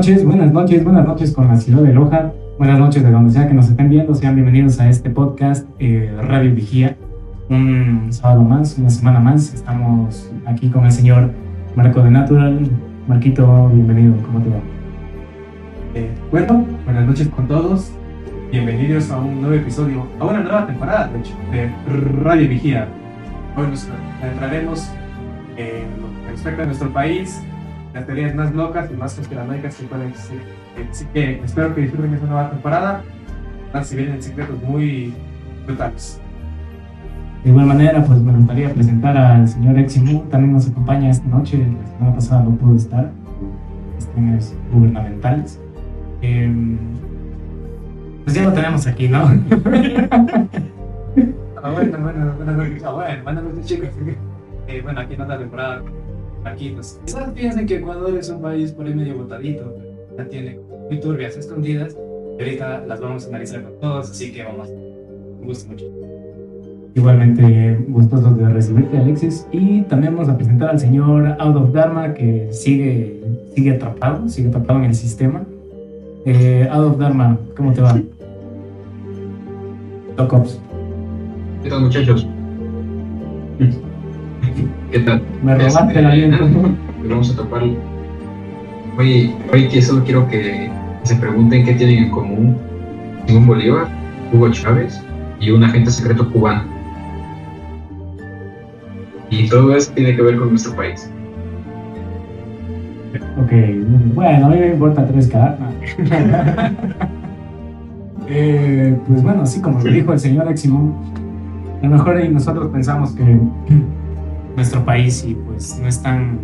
noches, buenas noches, buenas noches con la ciudad de Loja. Buenas noches de donde sea que nos estén viendo. Sean bienvenidos a este podcast eh, Radio Vigía. Un sábado más, una semana más. Estamos aquí con el señor Marco de Natural. Marquito, bienvenido. ¿Cómo te va? Eh, bueno, buenas noches con todos. Bienvenidos a un nuevo episodio, a una nueva temporada, de hecho, de Radio Vigía. Hoy nos adentraremos en lo que respecta a nuestro país, las teorías más locas y más conspiranoicas que pueden existir. Así que espero que disfruten esta nueva temporada. Si vienen secretos muy brutales. De igual manera, pues me gustaría presentar al señor Eximu, también nos acompaña esta noche, la semana pasada no pudo estar, cuestiones gubernamentales. Eh, pues ya lo tenemos aquí, ¿no? ah, bueno, bueno, ah, bueno, noches chicos. Eh, bueno, aquí en otra temporada aquí pues, quizás piensen que Ecuador es un país por ahí medio botadito, ya tiene muy turbias escondidas y ahorita las vamos a analizar con todos, así que vamos, me gusta mucho. Igualmente gustosos de recibirte Alexis y también vamos a presentar al señor Out of Dharma que sigue, sigue atrapado, sigue atrapado en el sistema. Eh, Out of Dharma, ¿cómo te va? Docops. ¿Qué tal muchachos? ¿Qué tal? Me robaste el aliento. Vamos a topar. Hoy, hoy que solo quiero que se pregunten qué tienen en común Simón Bolívar, Hugo Chávez y un agente secreto cubano. Y todo eso tiene que ver con nuestro país. Ok, bueno, a mí me importa tres k eh, pues bueno, así como lo dijo el señor Eximón, a lo mejor nosotros pensamos que nuestro país y pues no es tan...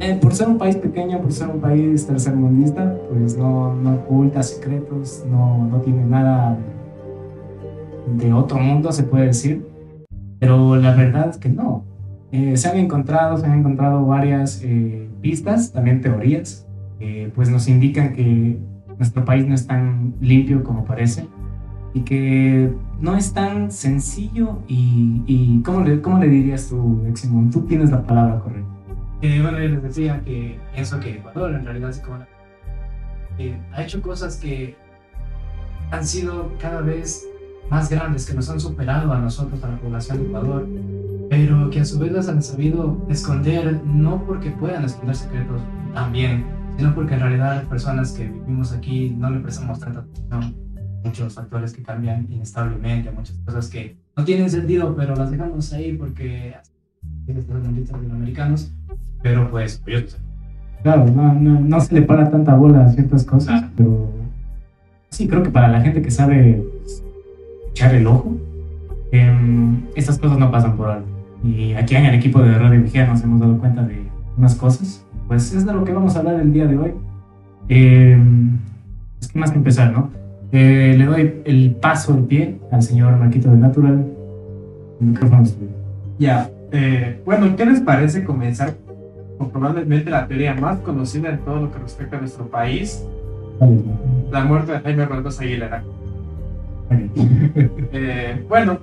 Eh, por ser un país pequeño, por ser un país tercermundista, pues no, no oculta secretos, no, no tiene nada de otro mundo, se puede decir. Pero la verdad es que no. Eh, se han encontrado, se han encontrado varias eh, pistas, también teorías, que pues nos indican que nuestro país no es tan limpio como parece y que no es tan sencillo y, y ¿cómo, le, ¿cómo le dirías tú, Eximón? Tú tienes la palabra correcta. Eh, bueno, yo les decía que pienso que Ecuador en realidad como eh, ha hecho cosas que han sido cada vez más grandes, que nos han superado a nosotros, a la población de Ecuador, pero que a su vez las han sabido esconder, no porque puedan esconder secretos también, sino porque en realidad las personas que vivimos aquí no le prestamos tanta atención muchos factores que cambian inestablemente, muchas cosas que no tienen sentido, pero las dejamos ahí porque estos latinoamericanos, pero pues, pues Claro, no, no, no, se le para tanta bola a ciertas cosas, pero sí, creo que para la gente que sabe echar el ojo, eh, estas cosas no pasan por alto. Y aquí en el equipo de Radio Vigía nos hemos dado cuenta de unas cosas, pues es de lo que vamos a hablar el día de hoy. Eh, es que más que empezar, ¿no? Eh, le doy el paso, el pie al señor Marquito de Natural. El micrófono Ya. Eh, bueno, ¿qué les parece comenzar con probablemente la teoría más conocida en todo lo que respecta a nuestro país? La muerte de Jaime Rodríguez Aguilera. eh, bueno,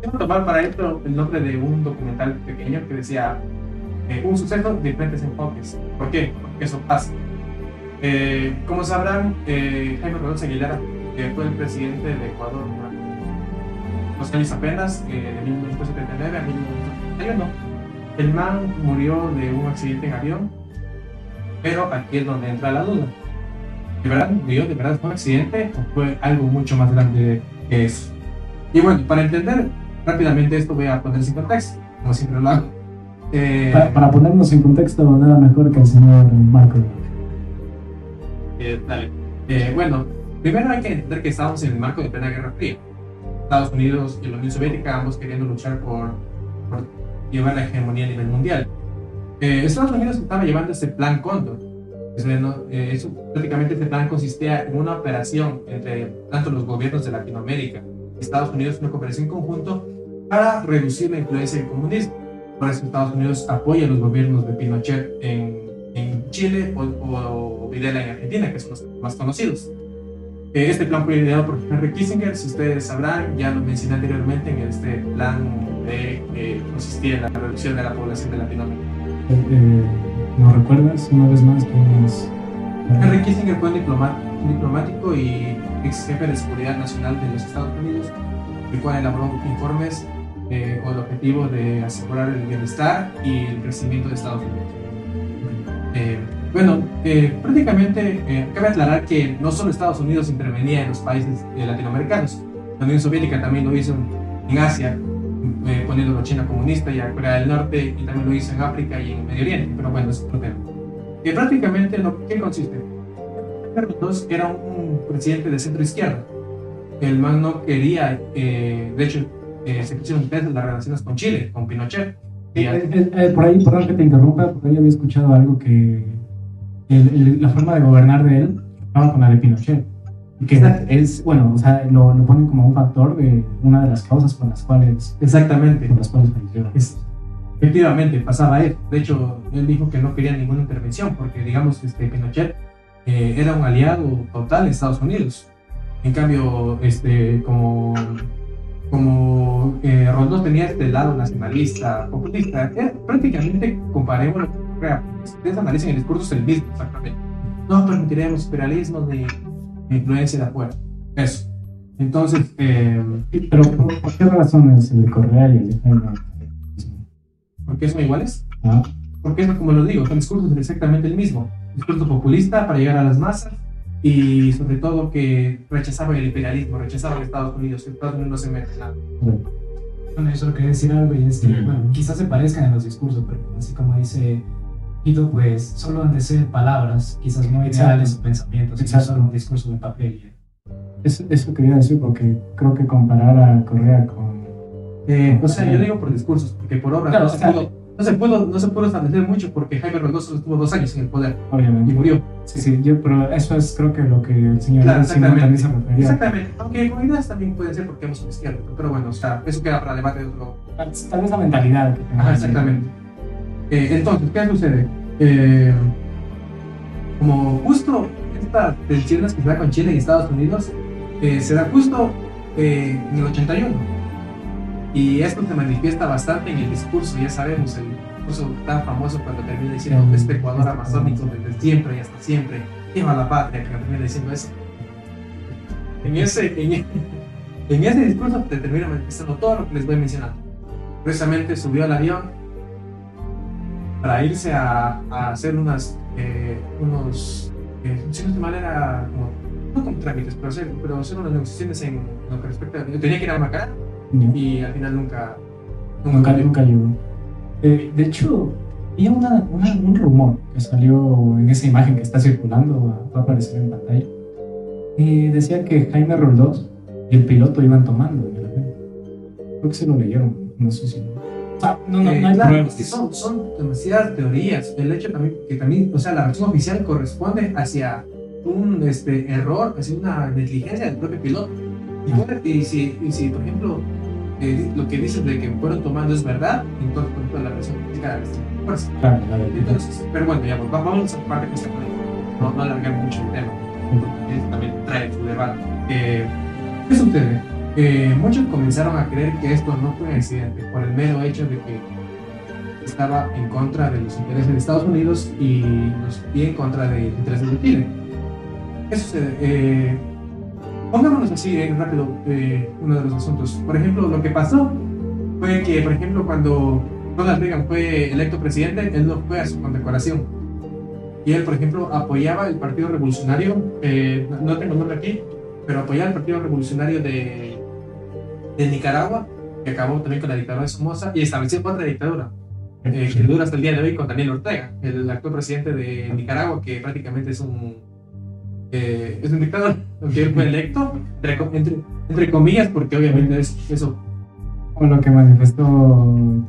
quiero tomar para esto el nombre de un documental pequeño que decía eh, un suceso de diferentes enfoques. ¿Por qué? Porque eso pasa. Eh, como sabrán, eh, Jaime Rodríguez Aguilera que fue el presidente de Ecuador los años apenas, eh, de 1979 a 1981. El man murió de un accidente en avión, pero aquí es donde entra la duda. ¿De verdad murió? ¿De verdad fue un accidente o fue algo mucho más grande que eso? Y bueno, para entender rápidamente esto voy a ponerse en contexto, como siempre lo hago. Eh, para, para, ponernos en contexto, nada mejor que el señor Marco. Eh, dale. Eh, bueno, Primero hay que entender que estamos en el marco de plena Guerra Fría. Estados Unidos y la Unión Soviética ambos queriendo luchar por, llevar la hegemonía a nivel mundial. Eh, Estados Unidos estaba llevando este plan Cóndor. Eh, eso, prácticamente este plan consistía en una operación entre tanto los gobiernos de Latinoamérica y Estados Unidos, una cooperación en conjunto para reducir la influencia del comunismo. Por eso Estados Unidos apoya a los gobiernos de Pinochet en, en Chile o, o Videla en Argentina, que son los más conocidos. Este plan fue ideado por Henry Kissinger, si ustedes sabrán, ya lo mencioné anteriormente en este plan de eh, consistía en la reducción de la población de Latinoamérica. Eh, ¿No recuerdas una vez más es? Henry Kissinger fue un diplomático y ex jefe de seguridad nacional de los Estados Unidos, el cual elaboró informes eh, con el objetivo de asegurar el bienestar y el crecimiento de Estados Unidos. Eh, bueno, eh, prácticamente eh, cabe aclarar que no solo Estados Unidos intervenía en los países latinoamericanos, la Unión Soviética también lo hizo en Asia, poniendo a China comunista y a Corea del Norte, y también lo hizo en África y en Medio Oriente, pero bueno, es otro tema. Y prácticamente, lo, ¿qué consiste? Carlos era un presidente de centro izquierda. El man no quería, de hecho, eh, se pusieron en las relaciones con Chile, con Pinochet. Eh, eh, eh, por ahí, perdón que te interrumpa, por ahí había escuchado algo que la forma de gobernar de él estaba con la de Pinochet. Que es, bueno, o sea, lo, lo, ponen como un factor de una de las causas por las cuales. Exactamente. Por las cuales falleció. efectivamente, pasaba él. De hecho, él dijo que no quería ninguna intervención porque, digamos, este, Pinochet era un aliado total de Estados Unidos. En cambio, este, como como eh, Roldós tenía este lado nacionalista, populista, eh, prácticamente comparemos que ustedes analicen el discurso es el mismo, exactamente. No permitiremos imperialismo ni influencia de afuera. Eso. Entonces, eh, pero ¿por qué razones el de Correa y el de Jaime? ¿Por qué son iguales? Ah. Porque es como lo digo, el discurso es exactamente el mismo. Discurso populista para llegar a las masas, y sobre todo que rechazaban el imperialismo, rechazaban Estados Unidos, que Estados Unidos no se mete en nada. Bueno, yo solo quería decir algo y es que, bueno, quizás se parezcan en los discursos, pero así como dice pues solo han de ser palabras, quizás no ideales o pensamientos, quizás solo un discurso de papel. Eso, eso quería decir porque creo que comparar a Correa con... Eh, o sea, yo digo por discursos, porque por obras no, se pudo no se pudo, no se pudo establecer mucho porque Jaime Reynoso estuvo dos años en el poder. Obviamente. Y murió. Sí, sí, yo, pero eso es creo que lo que el señor claro, también se refería. Exactamente. Aunque con ideas también puede ser porque hemos izquierda. Pero bueno, o sea, eso queda para debate de otro. Tal vez la mentalidad que Ajá, exactamente. Eh, entonces, ¿qué sucede? Eh, como justo estas tensiones que se da con Chile y Estados Unidos, eh, se da justo eh, en el 81 y esto se manifiesta bastante en el discurso, ya sabemos, el discurso tan famoso cuando termina diciendo este Ecuador amazónico desde siempre y hasta siempre, lleva la patria, que termina diciendo eso. En ese, en, en ese discurso te termina manifestando todo lo que les voy mencionando. Precisamente subió al avión para irse a, a hacer unas, eh, unos, eh, si no de manera, como, no como trámites, pero hacer, pero hacer unas negociaciones en lo que respecta, tenía que ir a Macará y al final nunca, nunca, nunca, llegó. Eh, de hecho, había una, un rumor que salió en esa imagen que está circulando, va a aparecer en pantalla, y decía que Jaime Roldós y el piloto iban tomando en el avión. Creo que se lo leyeron, no sé si... Ah, no, no, no hay eh, son, son demasiadas teorías. El hecho también que también, o sea, la versión oficial corresponde hacia un este, error, hacia una negligencia del propio piloto. Y, y, si, y si, por ejemplo, lo que dices de que fueron tomando es verdad, entonces, por ejemplo, la versión crítica de la fuerza. Claro, claro, entonces, pero bueno, ya, pues, vamos a esa parte que está no, no alargar mucho el tema, porque también trae su debate. Eh, ¿Qué sucede? Muchos comenzaron a creer que esto no fue un accidente por el mero hecho de que estaba en contra de los intereses de Estados Unidos y, los, en contra de los intereses de Chile. Eh, Pongámonos así eh, rápido eh, uno de los asuntos. Por ejemplo, lo que pasó fue que, por ejemplo, cuando Ronald Reagan fue electo presidente, él no fue a su condecoración. Y él, por ejemplo, apoyaba el Partido Revolucionario, eh, no tengo el nombre aquí, pero apoyaba el Partido Revolucionario de, de Nicaragua, que acabó también con la dictadura de Somoza y estableció otra dictadura, eh, que dura hasta el día de hoy con Daniel Ortega, el actual presidente de Nicaragua, que prácticamente es un eh, es un dictador, aunque él fue electo, entre, entre, comillas, porque obviamente es eso. Como lo que manifestó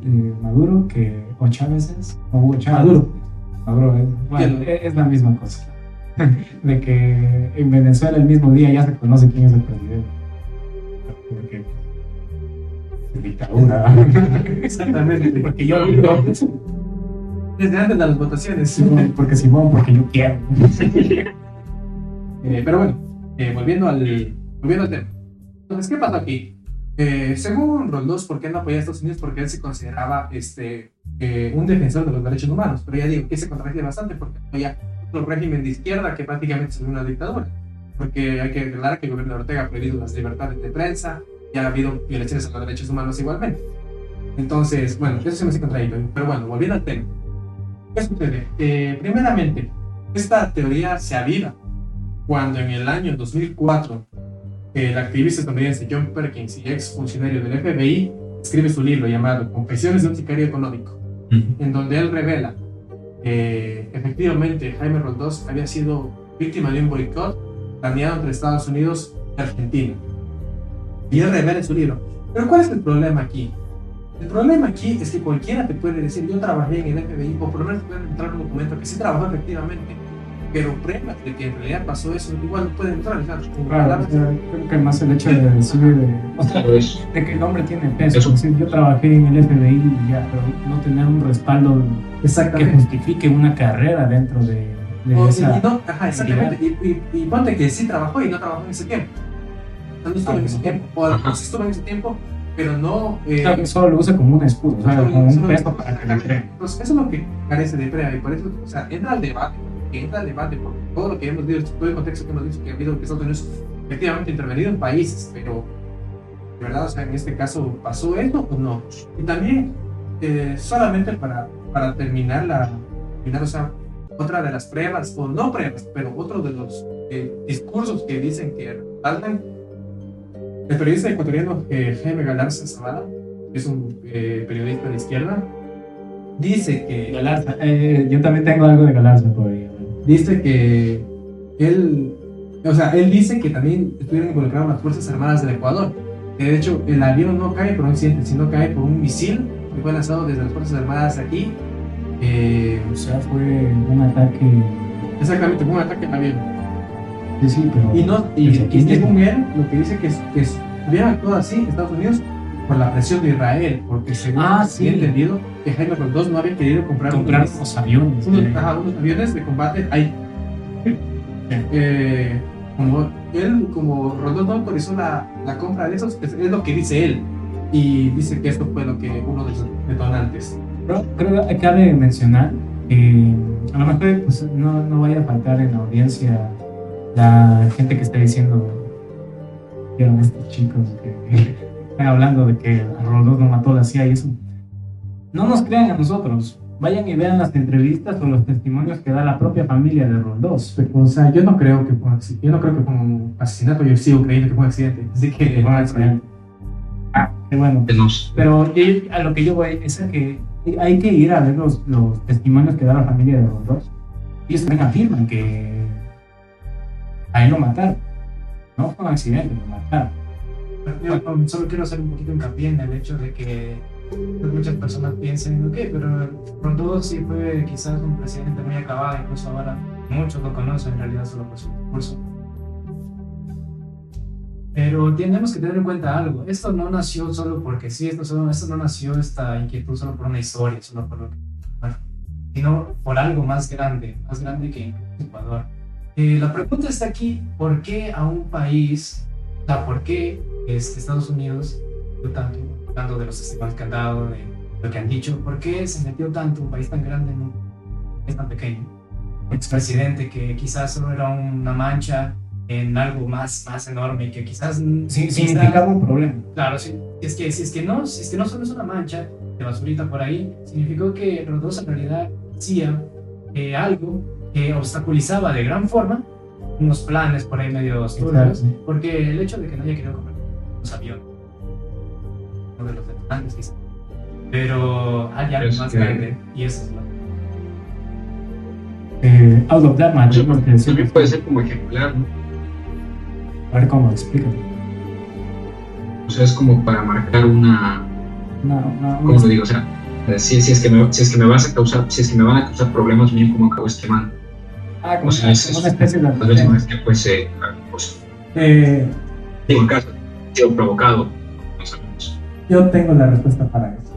eh, Maduro, que o Chávez es, o Hugo Chávez. Maduro. Maduro es, es la misma cosa. de que en Venezuela el mismo día ya se conoce quién es el presidente. Porque dictadura. Exactamente, porque yo desde antes de las votaciones. porque Simón, porque yo quiero. Eh, pero bueno, eh, volviendo, al, volviendo al tema. Entonces, ¿qué pasó aquí? Eh, según Roldós, ¿por qué no apoyaba a Estados Unidos? Porque él se consideraba este, eh, un defensor de los derechos humanos. Pero ya digo que se contradice bastante porque había un régimen de izquierda que prácticamente es una dictadura. Porque hay que aclarar que el gobierno de Ortega ha prohibido las libertades de prensa y ha habido violaciones a los derechos humanos igualmente. Entonces, bueno, eso se me hace contradictorio. Pero bueno, volviendo al tema. ¿Qué sucede? Eh, primeramente, esta teoría se aviva cuando en el año 2004 el activista estadounidense John Perkins y ex funcionario del FBI escribe su libro llamado Confesiones de un sicario económico, en donde él revela que efectivamente Jaime Roldós había sido víctima de un boicot planeado entre Estados Unidos y Argentina. Y revela en su libro. Pero ¿cuál es el problema aquí? El problema aquí es que cualquiera te puede decir, yo trabajé en el FBI, o por lo menos puede entrar un documento que sí trabajó efectivamente, pero pruebas de que en realidad pasó eso, igual no pueden entrar. Claro, creo que más el hecho de decir de, de que el hombre tiene peso. yo trabajé en el FBI y ya, pero no tener un respaldo que justifique una carrera dentro de, de esa. Y no, ajá, exactamente. Y, y, ponte que sí trabajó y no trabajó en ese tiempo. No estuvo en ese tiempo. O estuvo en ese tiempo, pero no. Eh, claro solo lo usa como un escudo, o sea, como un peso para que la creen. Entonces, eso es lo que carece de prueba y por eso, o sea, entra al debate que entra al debate por todo lo que hemos dicho, todo el contexto que hemos dicho que ha habido que Estados Unidos efectivamente intervenido en países, pero de verdad, o sea, en este caso, ¿pasó esto o no? Y también, eh, solamente para, para terminar la, terminar, o sea, otra de las pruebas, o no pruebas, pero otro de los eh, discursos que dicen que respaldan, el periodista ecuatoriano eh, Jaime Galarza Zavala, que es un periodista de izquierda, dice que... Galarza, yo también tengo algo de Galarza por ahí dice que él, o sea, él dice que también estuvieron involucradas las Fuerzas Armadas del Ecuador. Que de hecho, el avión no cae por un accidente, sino cae por un misil que fue lanzado desde las Fuerzas Armadas aquí. Eh, o sea, fue un ataque. Exactamente, fue un ataque al avión. Sí, sí, pero. Y, no, y, y según él, lo que dice que, es, que hubiera actuado así Estados Unidos por la presión de Israel, porque según ah, sí. entendido que Jaime Roldós no había querido comprar, comprar unos, aviones. Unos, ajá, unos, aviones de combate. Hay, eh, como él, como Roldós no autorizó la, la compra de esos, es, es, lo que dice él. Y dice que esto fue lo que uno de los detonantes. Pero creo que cabe mencionar que a lo mejor pues, no, no vaya a faltar en la audiencia la gente que está diciendo que eran estos chicos que hablando de que Roldós no mató la CIA y eso. No nos crean a nosotros. Vayan y vean las entrevistas o los testimonios que da la propia familia de Roldós. O sea, yo no creo que fue, yo no creo que fue un asesinato, yo sigo creyendo que fue un accidente. Así que fue un accidente. Ah, qué bueno. Pero a lo que yo voy es a que hay que ir a ver los, los testimonios que da la familia de Roldós. Ellos también afirman que a él lo mataron. No fue un accidente, lo mataron. Yo solo quiero hacer un poquito hincapié en el hecho de que muchas personas piensen, ok, pero Roldós sí fue quizás un presidente muy acabado, incluso ahora muchos lo conocen en realidad solo por su discurso. Pero tenemos que tener en cuenta algo, esto no nació solo porque sí, esto, solo, esto no nació esta inquietud solo por una historia, solo por lo que, bueno, sino por algo más grande, más grande que Ecuador. Eh, la pregunta está aquí, ¿por qué a un país, o sea, por qué este, Estados Unidos, tanto, tanto de los testimonios que han dado, de lo que han dicho, ¿por qué se metió tanto un país tan grande en un país tan pequeño? Expresidente que quizás solo era una mancha en algo más, más enorme y que quizás sí, significaba un problema. Claro, sí. Es que, si, es que no, si es que no solo es una mancha de basurita por ahí, significó que Rodolfo en realidad hacía eh, algo que obstaculizaba de gran forma unos planes por ahí medio turbios, porque el hecho de que nadie quería comprar los aviones. Uno de los detonantes, quizás. Pero hay algo más grande y eso es lo eh, out of that match, también puede ser como ejemplar, ¿no? A ver cómo, explica. O sea, es como para marcar una. No, no, ¿Cómo lo digo? O sea, si, si, es que me, si es que me vas a causar, si es que me van a causar problemas, bien como acabo esquemando. Ah, como o sea, es, una especie de. Tal vez no es que fuese. Pues, eh, en caso sido provocado. Yo tengo la respuesta para eso.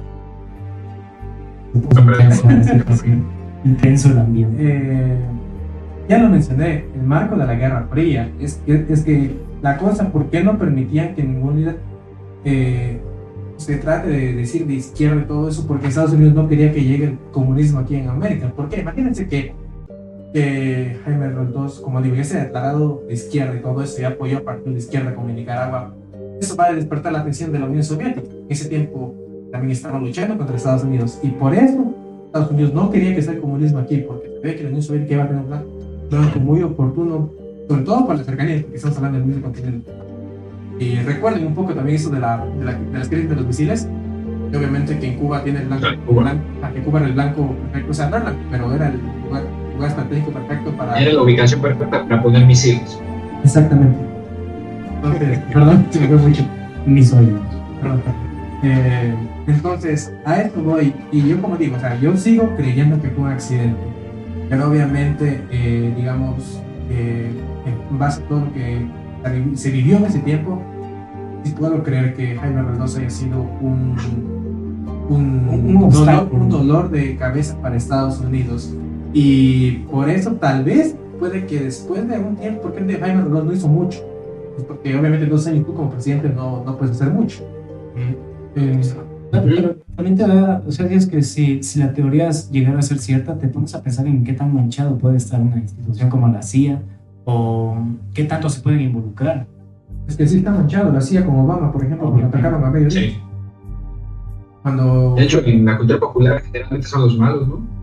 Intenso, el ambiente. Eh, ya lo mencioné, el marco de la Guerra Fría es, es, que la cosa, ¿por qué no permitían que ningún líder eh, se trate de decir de izquierda y todo eso porque Estados Unidos no quería que llegue el comunismo aquí en América. ¿Por qué? Imagínense que, que Jaime Roldós, como digo, ya se ha declarado de izquierda y todo eso y apoyó a partidos de izquierda como en Nicaragua. Eso va a despertar la atención de la Unión Soviética. En ese tiempo también estaban luchando contra Estados Unidos y por eso Estados Unidos no quería que sea el comunismo aquí porque ve que la Unión Soviética iba a tener un blanco muy oportuno, sobre todo por la cercanía, porque estamos hablando del mismo continente. Y recuerden un poco también eso de, la, de, la, de las crisis de los misiles. Y obviamente que en Cuba tiene el blanco, Cuba. blanco ah, que Cuba era el blanco perfecto, o sea, no era blanco, pero era el lugar, estratégico perfecto para. Era la ubicación perfecta para poner misiles. Exactamente. Entonces, perdón, se me fue mucho. Mis oídos. Perdón. Eh, entonces, a esto voy. Y yo, como digo, o sea, yo sigo creyendo que fue un accidente. Pero obviamente, eh, digamos, eh, en base a todo lo que se vivió en ese tiempo, sí puedo creer que Jaime Reynoso haya sido un, un, Un dolor, un dolor de cabeza para Estados Unidos. Y por eso, tal vez, puede que después de un tiempo, porque de Jaime Reynoso no hizo mucho. Es Porque obviamente dos años tú como presidente no, no puedes hacer mucho. Eh, Claro, pero también te da, o sea, es que si, si la teoría llegara a ser cierta, te pones a pensar en qué tan manchado puede estar una institución como la CIA o qué tanto se pueden involucrar. Es que sí está manchado, la CIA como Obama, por ejemplo, cuando atacaron a Medio Oriente. Cuando. De hecho, en la cultura popular generalmente son los malos, ¿no?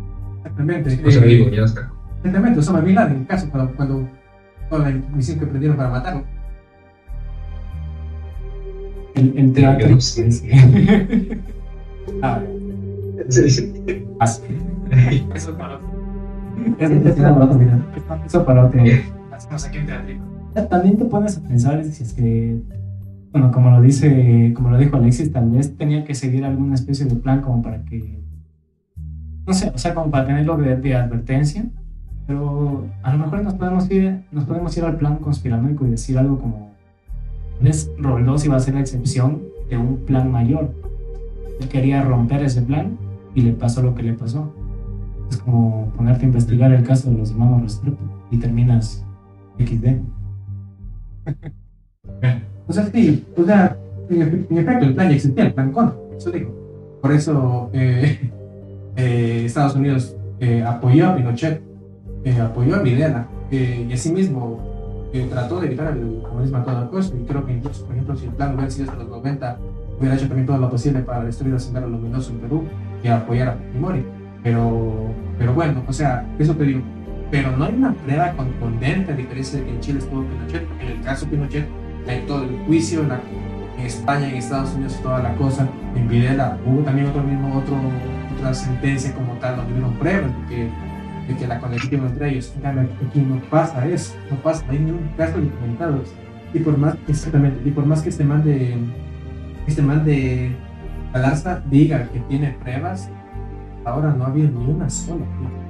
Exactamente. O sea, eh, digo, ya está. exactamente, Osama Bin Laden, en el caso, cuando, cuando toda la misión que prendieron para matarlo. El, el teatro. No sí, sí. ah, Sí, sí. así. Eso para Eso para otro, mira. Eso para otro. hacemos aquí un teatrito. También te pones a pensar si es que, bueno, como lo dice, como lo dijo Alexis, tal vez tenía que seguir alguna especie de plan como para que, no sé, o sea, como para tenerlo de, de advertencia, pero a lo mejor nos podemos ir, nos podemos ir al plan conspiranoico y decir algo como, es Roldós iba a ser la excepción de un plan mayor. Él quería romper ese plan y le pasó lo que le pasó. Es como ponerte a investigar el caso de los hermanos Restrepo y terminas XD. O sea, sí, o sea, en, efe- en efecto, el plan ya existía, el plan contra, eso digo. Por eso eh, eh, Estados Unidos eh, apoyó a Pinochet, eh, apoyó a Videla, eh, y asimismo eh, trató de evitar el comunismo a toda costa. Y creo que incluso, por ejemplo, si el plan hubiera sido hasta los 90, hubiera hecho también todo lo posible para destruir el Sendero Luminoso en Perú y apoyar a Fujimori. Pero, pero bueno, o sea, eso te digo. Pero no hay una prueba contundente a diferencia de que en Chile estuvo Pinochet, porque en el caso Pinochet hay todo el juicio, la- en España, en Estados Unidos, toda la cosa. En Videla hubo también otro mismo, otro, otra sentencia como tal, donde hubieron pruebas de que, de que la conexión entre ellos. En cambio, aquí no pasa eso, no pasa, no hay ningún caso documentado. Y por más, exactamente, y por más que este man de, este man de Galarza diga que tiene pruebas, ahora no ha habido ni una sola.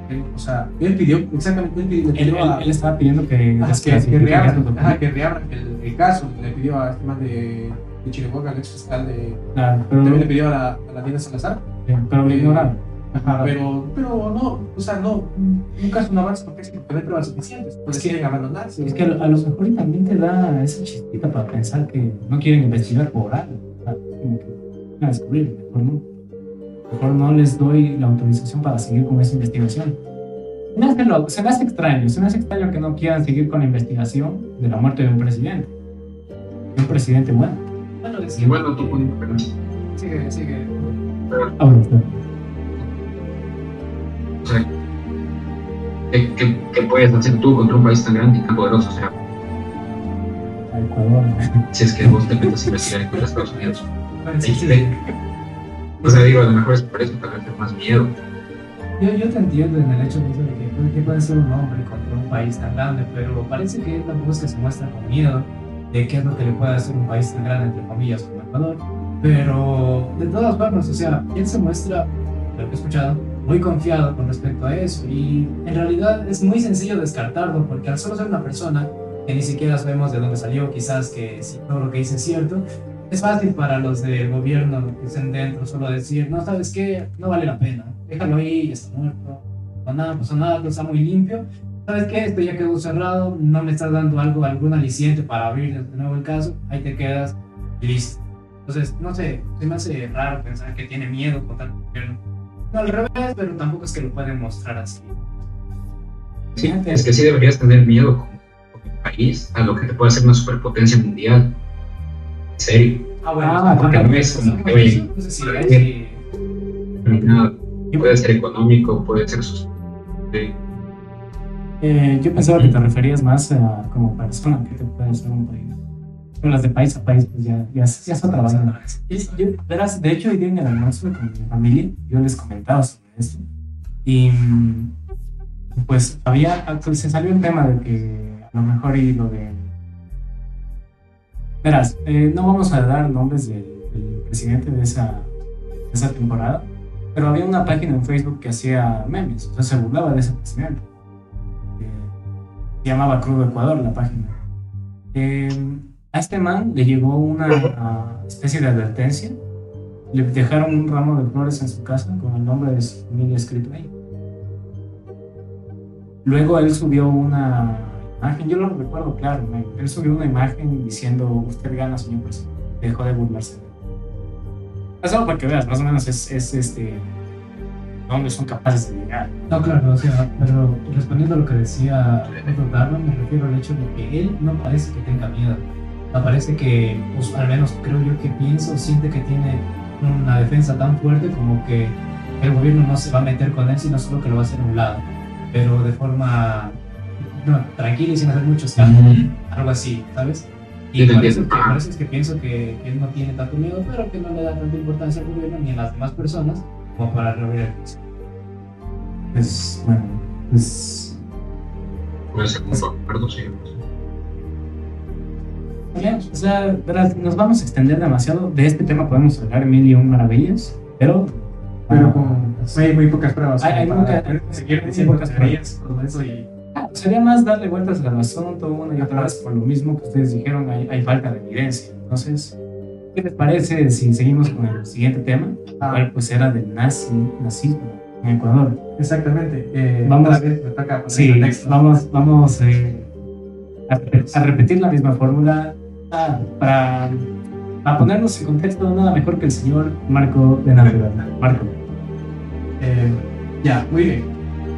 Él, o sea, él pidió, exactamente, él pidió, Él, a- él estaba pidiendo que, Ajá, que, que, reabran, ajá, documentos. que reabran el, el caso. Le pidió a este man de, de Chiriboga, el ex fiscal de. Claro, pero, También le pidió a la, a la Dina Salazar. Pero lo ignoraron. Ajá, pero, pero no, o sea, no, nunca es un avance porque es que no hay pruebas suficientes. Pues Es que- quieren abandonarse. Es que a lo, a lo mejor y también te da esa chispita para pensar que no quieren investigar por algo. Como que van a descubrir, mejor no. Mejor no les doy la autorización para seguir con esa investigación. Se me hace, lo- se me hace extraño, se me hace extraño que no quieran seguir con la investigación de la muerte de un presidente. De un presidente bueno. Bueno, bueno, tú pones, pero sigue, sigue. O sea, ¿qué, qué, qué puedes hacer tú contra un país tan grande y tan poderoso? O sea, Ecuador. si es que vos te metes a investigar contra Estados Unidos. Sí, sí. Sí. O sea, digo, a lo mejor es por eso, tal vez es más miedo. Yo, yo te entiendo en el hecho de que, puede- que puede ser un hombre contra un país tan grande, pero parece que él tampoco es que se muestra con miedo de qué es lo que le puede hacer un país tan grande, entre comillas, como Ecuador. Pero de todas formas, o sea, él se muestra, lo que he escuchado, muy confiado con respecto a eso. Y en realidad es muy sencillo descartarlo, porque al solo ser una persona que ni siquiera sabemos de dónde salió, quizás que si todo lo que dice es cierto, es fácil para los del gobierno que estén dentro solo decir, no, ¿sabes qué? No vale la pena. Déjalo ahí, está muerto. No nada, pasó nada, todo está muy limpio. ¿Sabes qué? Esto ya quedó cerrado, no me estás dando algo, algún aliciente para abrir de nuevo el caso. Ahí te quedas listo. Entonces, no sé, se me hace raro pensar que tiene miedo el gobierno. No al revés, pero tampoco es que lo pueden mostrar así. Sí, es que sí deberías tener miedo como, como país a lo que te puede hacer una superpotencia mundial. En serio. Ah, bueno, Ah, porque tal no vez, es- como que, oye. Puede ser económico, puede ser sus... sí. Eh, yo pensaba que te referías más a como persona que te puede hacer un país. Pero las de país a país, pues ya, ya, ya es otra. Y yo, verás, de hecho, hoy día en el almuerzo con mi familia, yo les comentaba sobre esto. Y pues había, pues, se salió el tema de que a lo mejor y lo de. Verás, eh, no vamos a dar nombres del, del presidente de esa, de esa temporada, pero había una página en Facebook que hacía memes, o sea, se burlaba de ese presidente. Eh, se llamaba Crudo Ecuador la página. Eh, a este man le llegó una ah, especie de advertencia. Le dejaron un ramo de flores en su casa con el nombre de su familia escrito ahí. Luego él subió una imagen, yo lo recuerdo claro, me- él subió una imagen diciendo, usted gana, señor presidente. Dejó de burlarse. Es algo para que veas, más o menos es, es este, dónde son capaces de llegar. No, claro, o sea, pero respondiendo a lo que decía Darwin, me refiero al hecho de que él no parece que tenga miedo. No parece que, pues, al menos creo yo que pienso, siente que tiene una defensa tan fuerte como que el gobierno no se va a meter con él, sino solo que lo va a hacer a un lado. Pero de forma no, tranquila y sin hacer mucho escándalo, algo así, ¿sabes? Y por eso, que, por eso es que pienso que él no tiene tanto miedo, pero que no le da tanta importancia al gobierno ni a las demás personas como para reunir el juicio. Pues, bueno, pues Puede ser muy acuerdo, sí. Bien, o sea, verás, nos vamos a extender demasiado. De este tema podemos hablar mil y un maravillas, pero. Pero ah, con muy, muy pocas pruebas. Hay- hay nunca- seguir muy diciendo pocas teorías, todo eso y. ah, sería más darle vueltas al asunto una y otra vez por lo mismo que ustedes dijeron, hay, hay falta de evidencia. Entonces, ¿qué les parece si seguimos con el siguiente tema? Ah. cual pues era del nazi, nazismo en Ecuador. Exactamente. Eh, Vamos- otra vez me toca Sí, vamos, vamos eh, a, a repetir la misma fórmula para, para ponernos en contexto, nada mejor que el señor Marco de Navidad. Marco. Eh, ya, muy bien.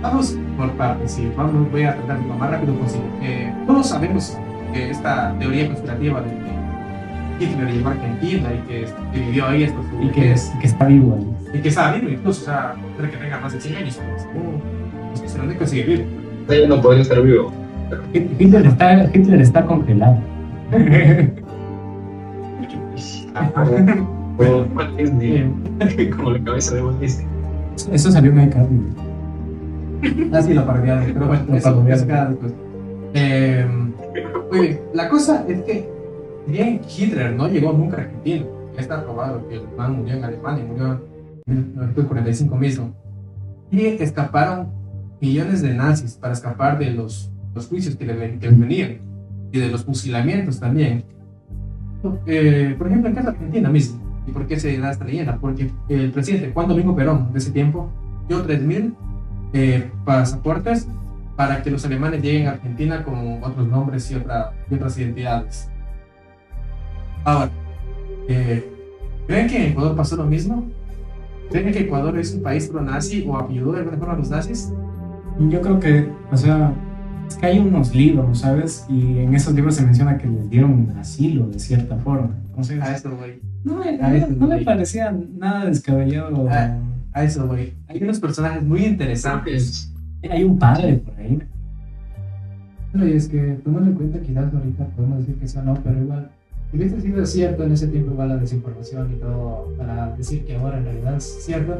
Vamos por partes, sí. Vamos, voy a tratar lo más rápido posible. Eh, todos sabemos que esta teoría conspirativa de que Hitler llegó a Argentina y que, vivió ahí su Y que, que está vivo ahí. y que estaba vivo incluso, o sea, puede que tenga más de 100 años. Pues, pues que se lo único sigue vivo. No podría estar vivo. Hitler está, Hitler está congelado. Walt Disney, como la cabeza de Walt Disney. Eso salió en iCarly. Así lo parodiaron, pero bueno, Lo eso, parodiaron. eso queda después. Eh, muy bien, la cosa es que bien Hitler no llegó nunca a Argentina, ya está probado que el man murió en Alemania, murió en 1945 mismo, y escaparon millones de nazis para escapar de los, los juicios que, le- que les venían y de los fusilamientos también. Eh, por ejemplo, en caso de Argentina mismo. ¿Y por qué se da esta leyenda? Porque el presidente Juan Domingo Perón de ese tiempo dio 3.000 eh, pasaportes para que los alemanes lleguen a Argentina con otros nombres y, otra- y otras identidades. Ahora, eh, ¿creen que en Ecuador pasó lo mismo? ¿Creen que Ecuador es un país pro-nazi o ayudó de alguna forma a los nazis? Yo creo que, o sea, es que hay unos libros, ¿sabes? Y en esos libros se menciona que les dieron asilo de cierta forma. Entonces, A eso, güey. no, me- a eso no me voy. parecía nada descabellado. A eso, güey. Hay unos personajes muy interesantes. es- Hay un padre por ahí. Bueno, y es que tomando en cuenta quizás ahorita podemos decir que eso no, pero igual, si hubiese sido cierto en ese tiempo igual la desinformación y todo para decir que ahora en realidad es cierto,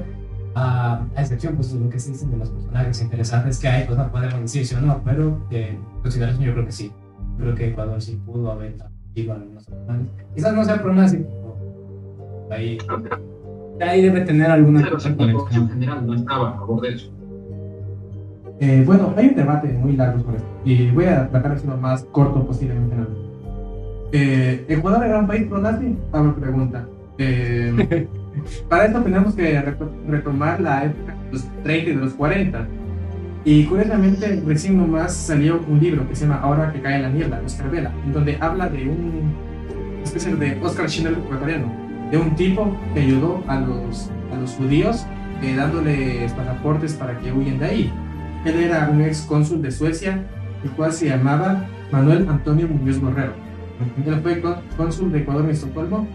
a, a excepción pues de lo que se dicen de los personajes interesantes que hay, pues no podemos decir sí o no, pero eh, consideración yo creo que sí. Creo que Ecuador sí pudo haber ido a algunos personajes. Quizás no sea pro nazi, pero ahí Ahí debe tener alguna Claro, cosa la población conexión. general no estaba a favor de eso. Eh, bueno, hay un debate muy largo sobre esto y voy a tratar de ser lo más corto posiblemente. Eh, ¿Ecuador era un país pro-nazi? Pablo pregunta. Eh, para esto tenemos que reto- retomar la época de los 30 y de los 40. Y curiosamente, recién nomás salió un libro que se llama Ahora que cae la niebla, Oscar Vela, donde habla de un especie de Oscar Schindler ecuatoriano, de un tipo que ayudó a los, a los judíos eh, dándoles pasaportes para que huyen de ahí. Él era un ex cónsul de Suecia, el cual se llamaba Manuel Antonio Muñoz Borrero. Él fue cónsul de Ecuador en Estocolmo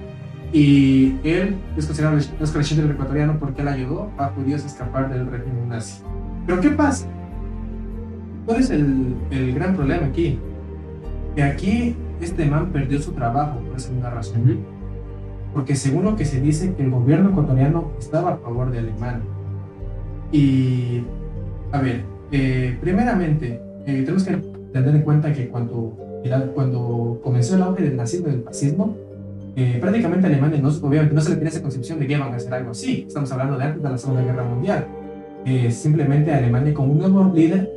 y él es considerado el del ecuatoriano porque él ayudó a judíos a escapar del régimen nazi. Pero ¿qué pasa? ¿Cuál es el, el gran problema aquí? Que aquí este man perdió su trabajo por esa misma razón. Porque según lo que se dice, que el gobierno ecuatoriano estaba a favor de Alemania. Y, a ver, eh, primeramente, eh, tenemos que tener en cuenta que cuando, cuando comenzó el auge del nazismo y del fascismo, eh, prácticamente Alemania no, obviamente no se le tiene esa concepción de que iban a hacer algo así. Estamos hablando de antes de la Segunda Guerra Mundial. simplemente Alemania como un nuevo líder,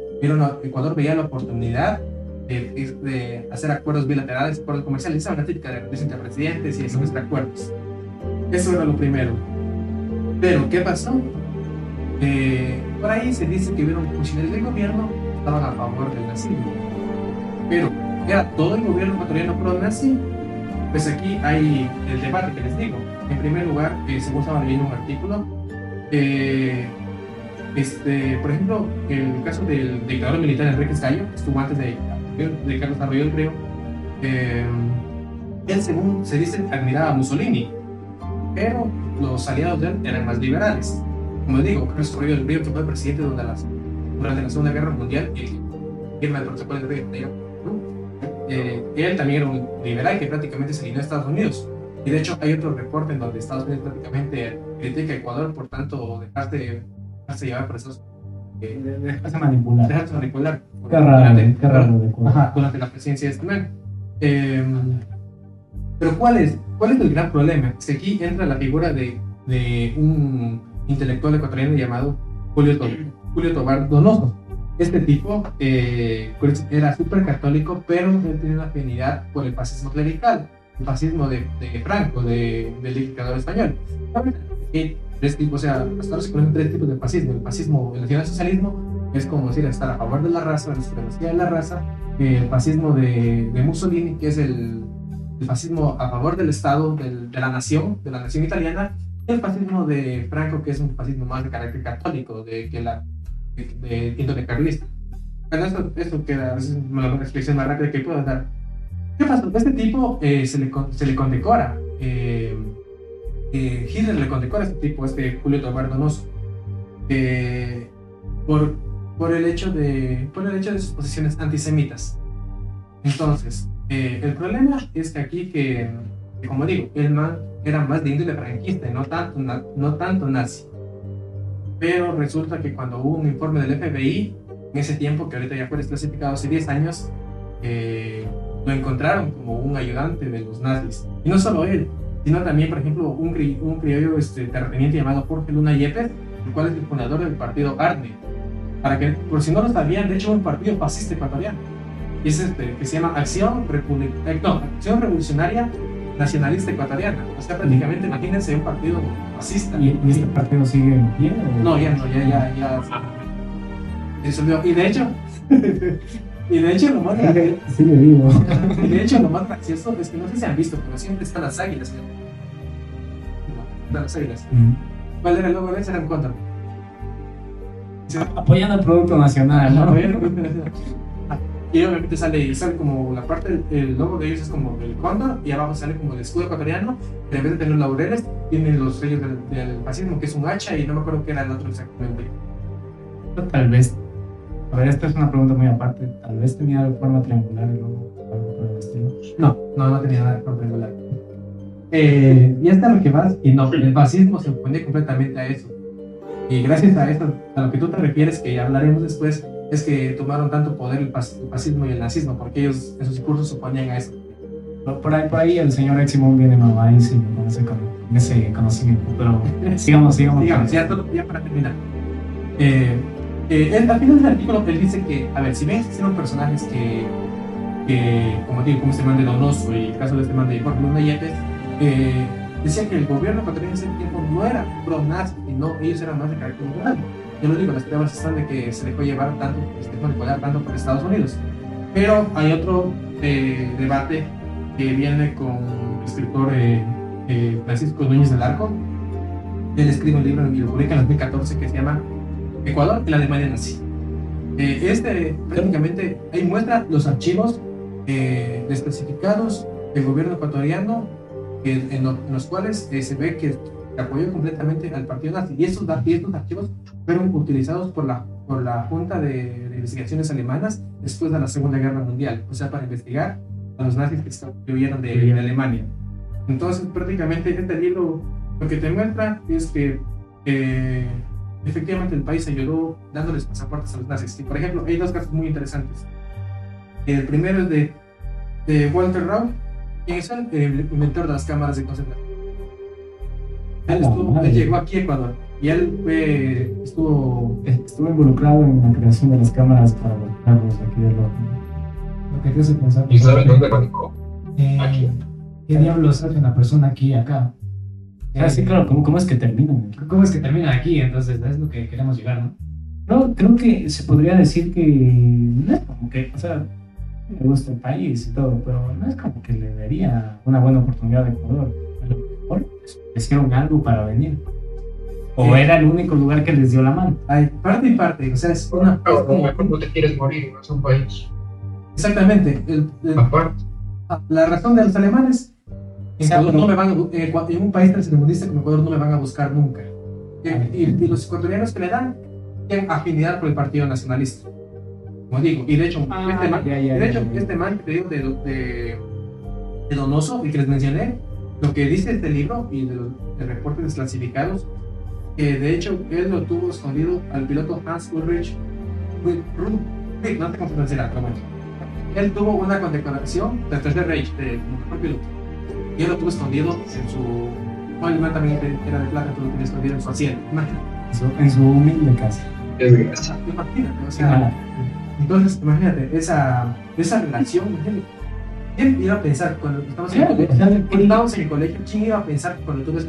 Ecuador veía la oportunidad de, hacer acuerdos bilaterales, acuerdos comerciales. Esa es una típica de entre presidentes y esos acuerdos. Eso era lo primero. Pero, ¿qué pasó? Eh, por ahí se dice que hubieron funcionarios del gobierno que estaban a favor del nazismo. Pero, ¿era todo el gobierno ecuatoriano pro-nazi? Pues aquí hay el debate que les digo. En primer lugar, eh, según estaba leyendo un artículo, eh, este, por ejemplo, el caso del dictador militar Enrique Escayo, estuvo antes de de Carlos Arroyo Río, eh, él, según se dice, admiraba a Mussolini, pero los aliados de él eran más liberales. Como digo, Carlos Arroyo del Río, fue presidente durante, las, durante la Segunda Guerra Mundial y firma el protocolo de Río, eh, él también era un liberal que prácticamente se alineó a Estados Unidos. Y de hecho hay otro reporte en donde Estados Unidos prácticamente critica a Ecuador por tanto dejarse, dejarse llevar por esos dejarse manipular. Dejarse manipular. Qué raro, qué raro ajá, durante la presidencia de este eh, pero ¿cuál es, ¿cuál es el gran problema? Es que aquí entra la figura de, de un intelectual ecuatoriano llamado Julio, Julio Tobar Donoso. Este tipo eh, pues, era súper católico, pero tenía una afinidad por el fascismo clerical, el fascismo de, de Franco, de, del dictador español tres tipos, o sea, hasta ahora se conocen tres tipos de fascismo. El fascismo, el nacionalsocialismo es como decir estar a favor de la raza, la supremacía de la raza. El fascismo de, de Mussolini, que es el, el, fascismo a favor del Estado, del, de la nación, de la nación italiana. Y el fascismo de Franco, que es un fascismo más de carácter católico, de que la de, de índole carlista. Bueno, esto, esto queda, es la explicación más rápida que puedo dar. ¿Qué pasó? Este tipo eh, se, le, se le condecora. Eh, eh, Hitler le condecora a este tipo, este Julio Tobar Donoso, por, por, el hecho de, por el hecho de sus posiciones antisemitas. Entonces, eh, el problema es que aquí, que, como digo, el man era más de índole franquista y no tanto, no tanto nazi. Pero resulta que cuando hubo un informe del FBI, en ese tiempo, que ahorita ya fue desclasificado hace 10 años, eh, lo encontraron como un ayudante de los nazis. Y no solo él, sino también, por ejemplo, un, un criollo este, terrateniente llamado Jorge Luna Yepes, el cual es el fundador del partido ARNE. Para que, por si no lo sabían, de hecho, un partido fascista ecuatoriano. Y es este, que se llama Acción, eh, no, Acción Revolucionaria Nacionalista Ecuatoriana. O sea, prácticamente, imagínense un partido fascista. ¿Y, este partido sigue en pie? No, ya no, ya, ya, ya. Se Y de hecho, Y de hecho, lo más Sí, le digo. Y de hecho, lo más gracioso es que no sé si han visto, pero siempre están las águilas. Están las águilas. ¿Cuál era el logo de ese? Era un cóndor. Apoyando el producto nacional, ¿no? Y obviamente sale, sale como la parte del logo de ellos es como el cóndor y abajo sale como el escudo ecuatoriano, pero en vez de tener laureles, tienen los sellos del, del fascismo, que es un hacha y no me acuerdo qué era el otro exactamente. Tal vez a ver, esta es una pregunta muy aparte. Tal vez tenía forma triangular y luego algo por el estilo. No, no, no tenía nada de forma triangular. Eh, y hasta lo que vas, y no, el fascismo se opone completamente a eso. Y gracias a esto, a lo que tú te refieres, que ya hablaremos después, es que tomaron tanto poder el, fascismo y el nazismo, porque ellos en sus discursos se oponían a eso. Por ahí, por ahí el señor Eximón viene mamadísimo con ese, con ese conocimiento, pero sigamos, sigamos. Sigamos, ya, ya para terminar. Eh, eh, al final del artículo él dice que, a ver, si bien existieron personajes que, que como digo, como este man de Donoso y el caso de este man de Jorge Luna Yepes, eh, decía que el gobierno ecuatoriano en ese tiempo no era pro-nazi, sino ellos eran más de carácter moral. Yo lo digo, las pruebas están de que se dejó llevar tanto, se dejó manipular tanto por Estados Unidos. Pero hay otro eh, debate que viene con el escritor eh, eh, Francisco Núñez del Arco. Él escribe un libro y lo publica en 2014 que se llama Ecuador y la Alemania nazi. Eh, este prácticamente ahí muestra los archivos eh, desclasificados del gobierno ecuatoriano en, en los cuales eh, se ve que apoyó completamente al partido nazi. Y y estos archivos fueron utilizados por la, por la Junta de, Investigaciones Alemanas después de la Segunda Guerra Mundial, o sea, para investigar a los nazis que, que huyeron de, Alemania. Entonces, prácticamente este libro lo que te muestra es que eh, efectivamente el país ayudó dándoles pasaportes a los nazis. Y, por ejemplo, hay dos casos muy interesantes. El primero es de, Walter Rauch, quien es el inventor de las cámaras de concentración. Él, estuvo- él llegó aquí a Ecuador y él fue, estuvo Estuve involucrado en la creación de las cámaras para los carros aquí ojo. Lo que hace pensar. ¿Y saben dónde radicó? eh, Aquí. ¿Qué diablos hace una persona aquí y acá? Ah, sí, claro, ¿cómo, cómo es que terminan? ¿Cómo es que termina aquí? Entonces, es lo que queremos llegar, ¿no? No, creo que se podría decir que no es como que, o sea, me gusta el país y todo, pero no es como que le daría una buena oportunidad a Ecuador. Mejor pues, hicieron algo para venir. O Sí. era el único lugar que les dio la mano. hay parte y parte, o sea, es una... Pero es como- mejor no te quieres morir, no es un país. exactamente, el- el- Aparte, la razón de los alemanes en, Ecuador no me van a bu- en un país tercermundista como Ecuador no me van a buscar nunca. Y, y- y los ecuatorianos que le dan tienen afinidad por el Partido Nacionalista. Como digo, y de hecho, Ah, este, man, ya, ya, y de hecho ya, ya. este man que te digo de, de, de Donoso, el que les mencioné, lo que dice este libro y de los de reportes desclasificados, que de hecho él lo tuvo escondido al piloto Hans Ulrich Ru- no se pronunciará, pero bueno. Él tuvo una condecoración del Tercer Reich, del mejor piloto. Y él lo tuvo escondido en su. Bueno, también era de plata, entonces lo tenía escondido en su asiento. Imagínate, En su, en su humilde casa. es imagínate, o sea. mala. Entonces, imagínate, esa, esa relación, imagínate. ¿Quién iba a pensar cuando estamos en el Claro, colegio? o sea, Cuando ¿qué- estábamos colegio, ¿quién iba a pensar cuando tú ves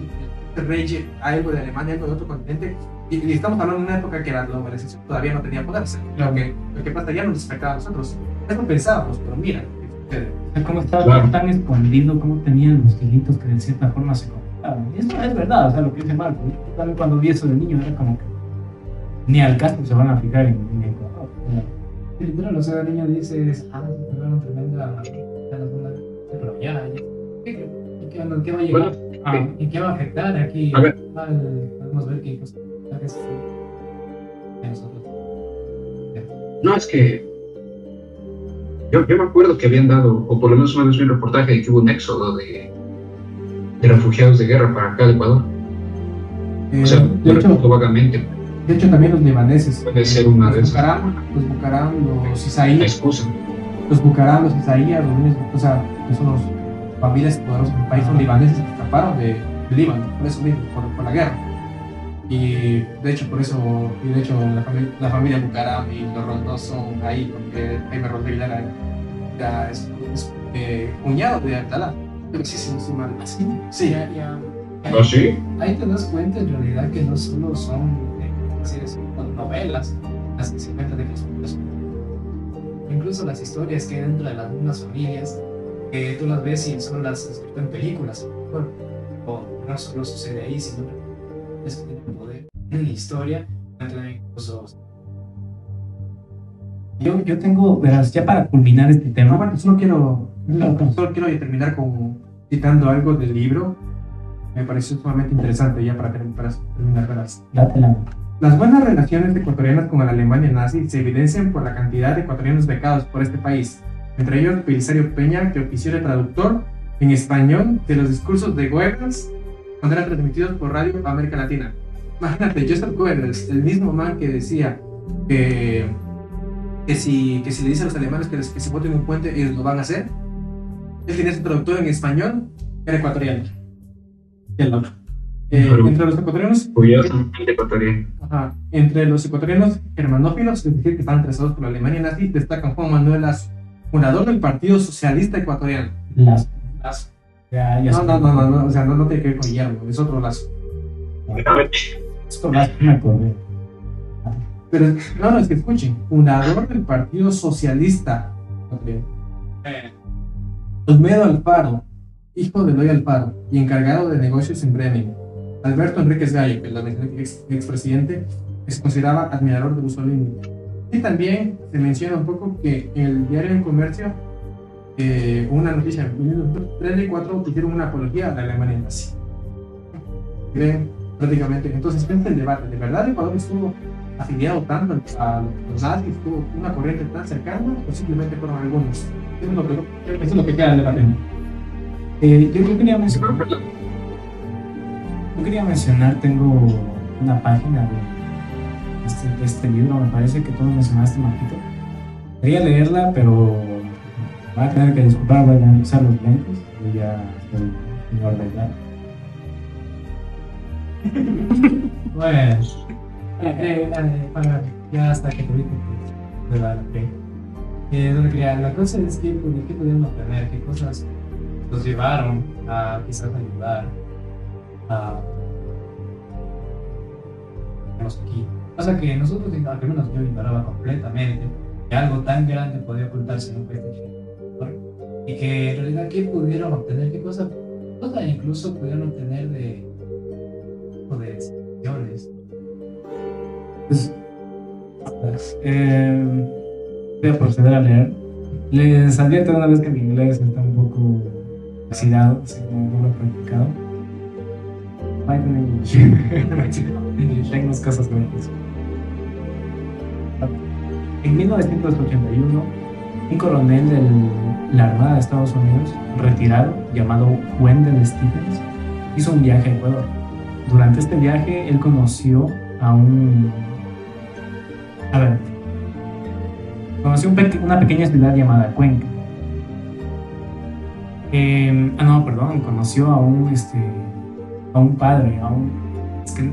el rey algo de Alemania, algo de otro continente, y, y estamos hablando de una época que la globalización todavía no tenía poder, o sea, lo que, lo que pasa ya no nos afectaba a nosotros. Eso pensábamos, pero mira, sea, cómo estaba Claro. tan escondido, cómo tenían los hilitos que de cierta forma se conectaban. Y eso es verdad, o sea, lo que dice Marco. También cuando vi eso de niño era como que ni al caso se van a fijar en, en Ecuador. O sea, Y literal, o sea, el niño dice, ah, se pegaron tremenda. Ya, ya. ¿Qué, qué, va- qué va a llegar? Bueno, ah, ¿En qué va a afectar aquí? A ver. Podemos ver que incluso de. No, es que yo, yo me acuerdo que habían dado, o por lo menos una vez vi un reportaje de que hubo un éxodo de, de refugiados de guerra para acá al Ecuador. Eh, O sea, de, yo hecho, recuerdo vagamente, de hecho, también los libaneses. puede ser una de Los esas. Bucaram, los Bucaram, los La Isaías, excusa. Los Bucaram, los Isaías, los niños, o sea, que son los familias poderosas del país, son libaneses que escaparon de, de Líbano, por eso mismo, por, por la guerra. Y de hecho, por eso, y de hecho, la, familia la familia Bucaram y los Rondós son ahí, porque Jaime era, era es, es, eh, cuñado de sí, sí, sí, mal. así. Sí, Ya, ya. ¿Ah, sí? Ahí te das cuenta en realidad que no solo son eh, novelas las que se cuentan de que son las- incluso las historias que hay dentro de las mismas familias que tú las ves y son las escritas en películas bueno, o no solo sucede ahí sino que es que tienen poder en la historia incluso Yo, yo tengo, verás, ya para culminar este tema, bueno, solo quiero, solo quiero terminar con citando algo del libro. Me pareció sumamente interesante ya para, para terminar. verás. date la Las buenas relaciones ecuatorianas con la Alemania nazi se evidencian por la cantidad de ecuatorianos becados por este país, entre ellos Belisario Peña, que ofició de traductor en español de los discursos de Goebbels cuando eran transmitidos por Radio América Latina. Imagínate, Joseph Goebbels, el mismo man que decía que, que, si, que si le dice a los alemanes que, les- que se voten un puente, ellos lo van a hacer. Él tenía su traductor en español, era ecuatoriano. Qué loco. Eh, entre los ecuatorianos Curiosamente ecuatoriano. Ajá. Entre los ecuatorianos germanófilos, es decir, que estaban interesados por la Alemania nazi, destacan Juan Manuel Lazo, fundador del Partido Socialista Ecuatoriano. las. Lazo. Ya, ya No, no, no, no, no, o sea, no, no tiene que ver con Guillermo, es otro Lazo. Las me acordé. Pero, no, no, es que escuchen, fundador del Partido Socialista Ecuatoriano. Olmedo Alfaro, hijo de Eloy Alfaro y encargado de negocios en Bremen. Alberto Enríquez Gallo, que es el ex, expresidente, se consideraba admirador de Mussolini. Y también se menciona un poco que el diario El Comercio, eh, una noticia en 1934, hicieron una apología a la Alemania nazi. Ven, prácticamente. Entonces, frente el debate, ¿de verdad Ecuador estuvo afiliado tanto a los nazis, tuvo una corriente tan cercana, o simplemente fueron algunos? Eso es lo que, eso es lo que queda en el debate. Eh, yo quería mencionar, yo quería mencionar, tengo una página de este, de este libro, me parece que tú mencionaste, Marquito. Quería leerla, pero va a tener que disculpar, voy a usar los lentes, yo ya estoy en orden ya. Bueno, eh, eh, eh, para- ya hasta que te pues, de la fe. Eh, la cosa es que, pues, ¿qué pudieron obtener? ¿Qué cosas los llevaron a quizás ayudar aquí? Pasa que nosotros, al menos yo ignoraba completamente que algo tan grande podía ocultarse en un chiquito. Y que en realidad, ¿qué pudieron obtener? ¿Qué cosa, cosa incluso pudieron obtener de, de decisiones? Pues, eh, voy a proceder a leer. Les advierto una vez que mi inglés está un poco oxidado, como no lo he practicado. In English. Tengo unas cosas grandes. En 1981, un coronel de la Armada de Estados Unidos, retirado, llamado Wendell Stevens, hizo un viaje a Ecuador. Durante este viaje, él conoció a un. A ver. Conoció un una pequeña ciudad llamada Cuenca. Eh, ah, no, perdón, conoció a un, este, a un padre, a un. Es que,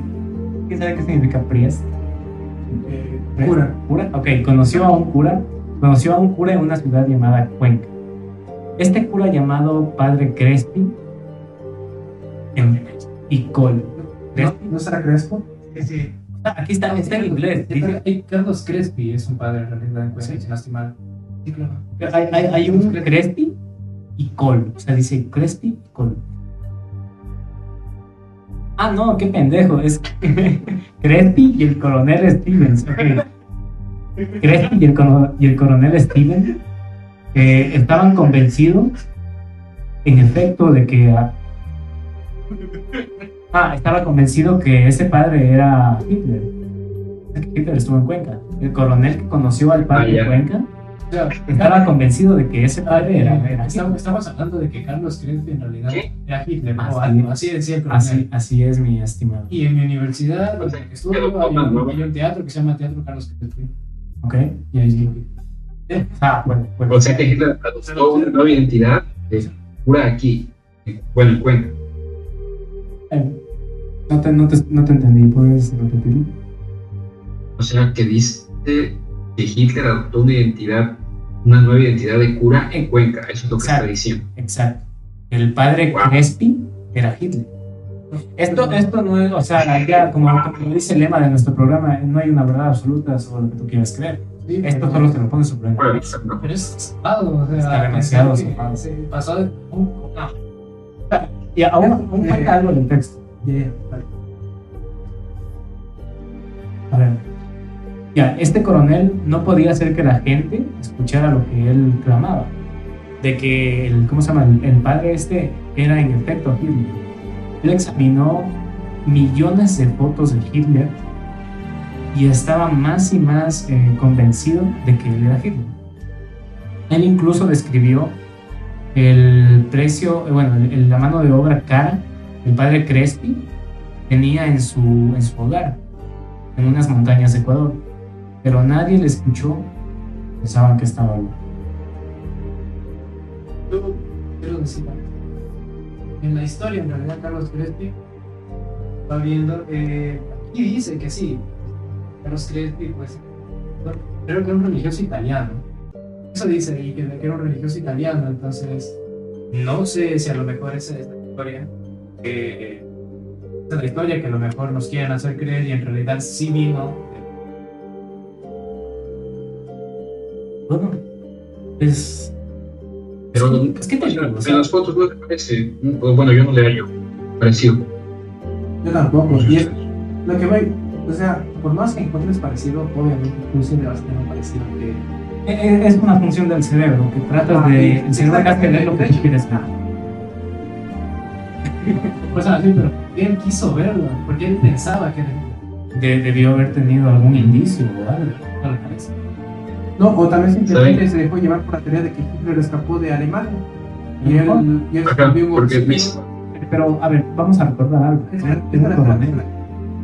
¿Quién sabe qué significa priest? Eh, cura. ¿Cura? Ok, conoció a un cura. Conoció a un cura en una ciudad llamada Cuenca. Este cura llamado Padre Crespi en Icol. ¿No, Crespi. ¿No será Crespo? Sí, sí. Ah, Aquí está, está en inglés. dice- Carlos Crespi es un padre en realidad en Cuenca, si no estoy mal. Sí, claro. Hay, hay, hay un Crespi y Col. O sea, dice Crespi y Col. Ah, no, qué pendejo. Es Crespi y el coronel Stevens. ok. Crespi y el, coro- y el coronel Stevens eh, estaban convencidos, en efecto, de que. ah, estaba convencido que ese padre era Hitler. Hitler estuvo en Cuenca. El coronel que conoció al padre Ah, de. Cuenca sea, estaba convencido de que ese padre era, era estamos, estamos hablando de que Carlos Crespi en realidad ¿Qué? era Hitler, Así o algo, es. así decía el coronel. Así, así es, mi estimado. Y en mi universidad, O sea, donde estuve, como un, nuevo. hay un teatro que se llama Teatro Carlos Crespi. ¿Ok? Y ahí sí. Ah, bueno, bueno. O sea que Hitler adoptó una nueva identidad de cura aquí, en- bueno, en Cuenca. Eh, no, te, no, te, no te entendí, ¿puedes repetirlo? O sea que dice que Hitler adoptó una identidad, una nueva identidad de cura en Cuenca. Eso es lo que Exacto. está diciendo. Exacto. El padre Wow. Crespi era Hitler. Esto, esto no es, o sea, ya como, como dice el lema de nuestro programa, no hay una verdad absoluta sobre lo que tú quieras creer. Sí, Esto solo te lo pones sobre Bueno, no. Pero es zapado, o sea, Está demasiado se pasó de un. No, Y aún, aún falta algo del texto. Yeah. A ver. Este coronel no podía hacer que la gente escuchara lo que él clamaba. De que el, ¿cómo se llama? El, padre este era en efecto Hitler. Él examinó millones de fotos de Hitler y estaba más y más eh, convencido de que él era Hitler. Él incluso describió el precio, eh, bueno, el- la mano de obra cara el padre Crespi tenía en su, en su hogar en unas montañas de Ecuador, pero nadie le escuchó, pensaban que estaba loco. yo quiero decir. En la historia, en realidad, Carlos Crespi va viendo. Eh, dice que sí. Carlos Crespi, pues. Creo que era un religioso italiano. Eso dice ahí, que, era un religioso italiano. Entonces, no sé si a lo mejor es la historia. esa es la historia que a lo mejor nos quieren hacer creer y en realidad sí vino. Bueno, es, Pero es que te o en sea, las fotos no te parece. Bueno, yo no le hallo parecido. Yo tampoco. Y es lo que voy, o sea, por más que encuentres parecido, obviamente tú sí le vas a tener un parecido que. e- e- es una función del cerebro que tratas Ah, de. sí, El cerebro de ver lo que tú quieres ver. Pues así, pero él quiso verlo, porque él pensaba que era De- debió haber tenido algún indicio o algo. No o tal vez simplemente ¿Saben? se dejó llevar por la teoría de que Hitler escapó de Alemania. Y él, y él Ajá, un porque mis- Pero, a ver, vamos a recordar algo. Es un espera, espera, coronel. espera.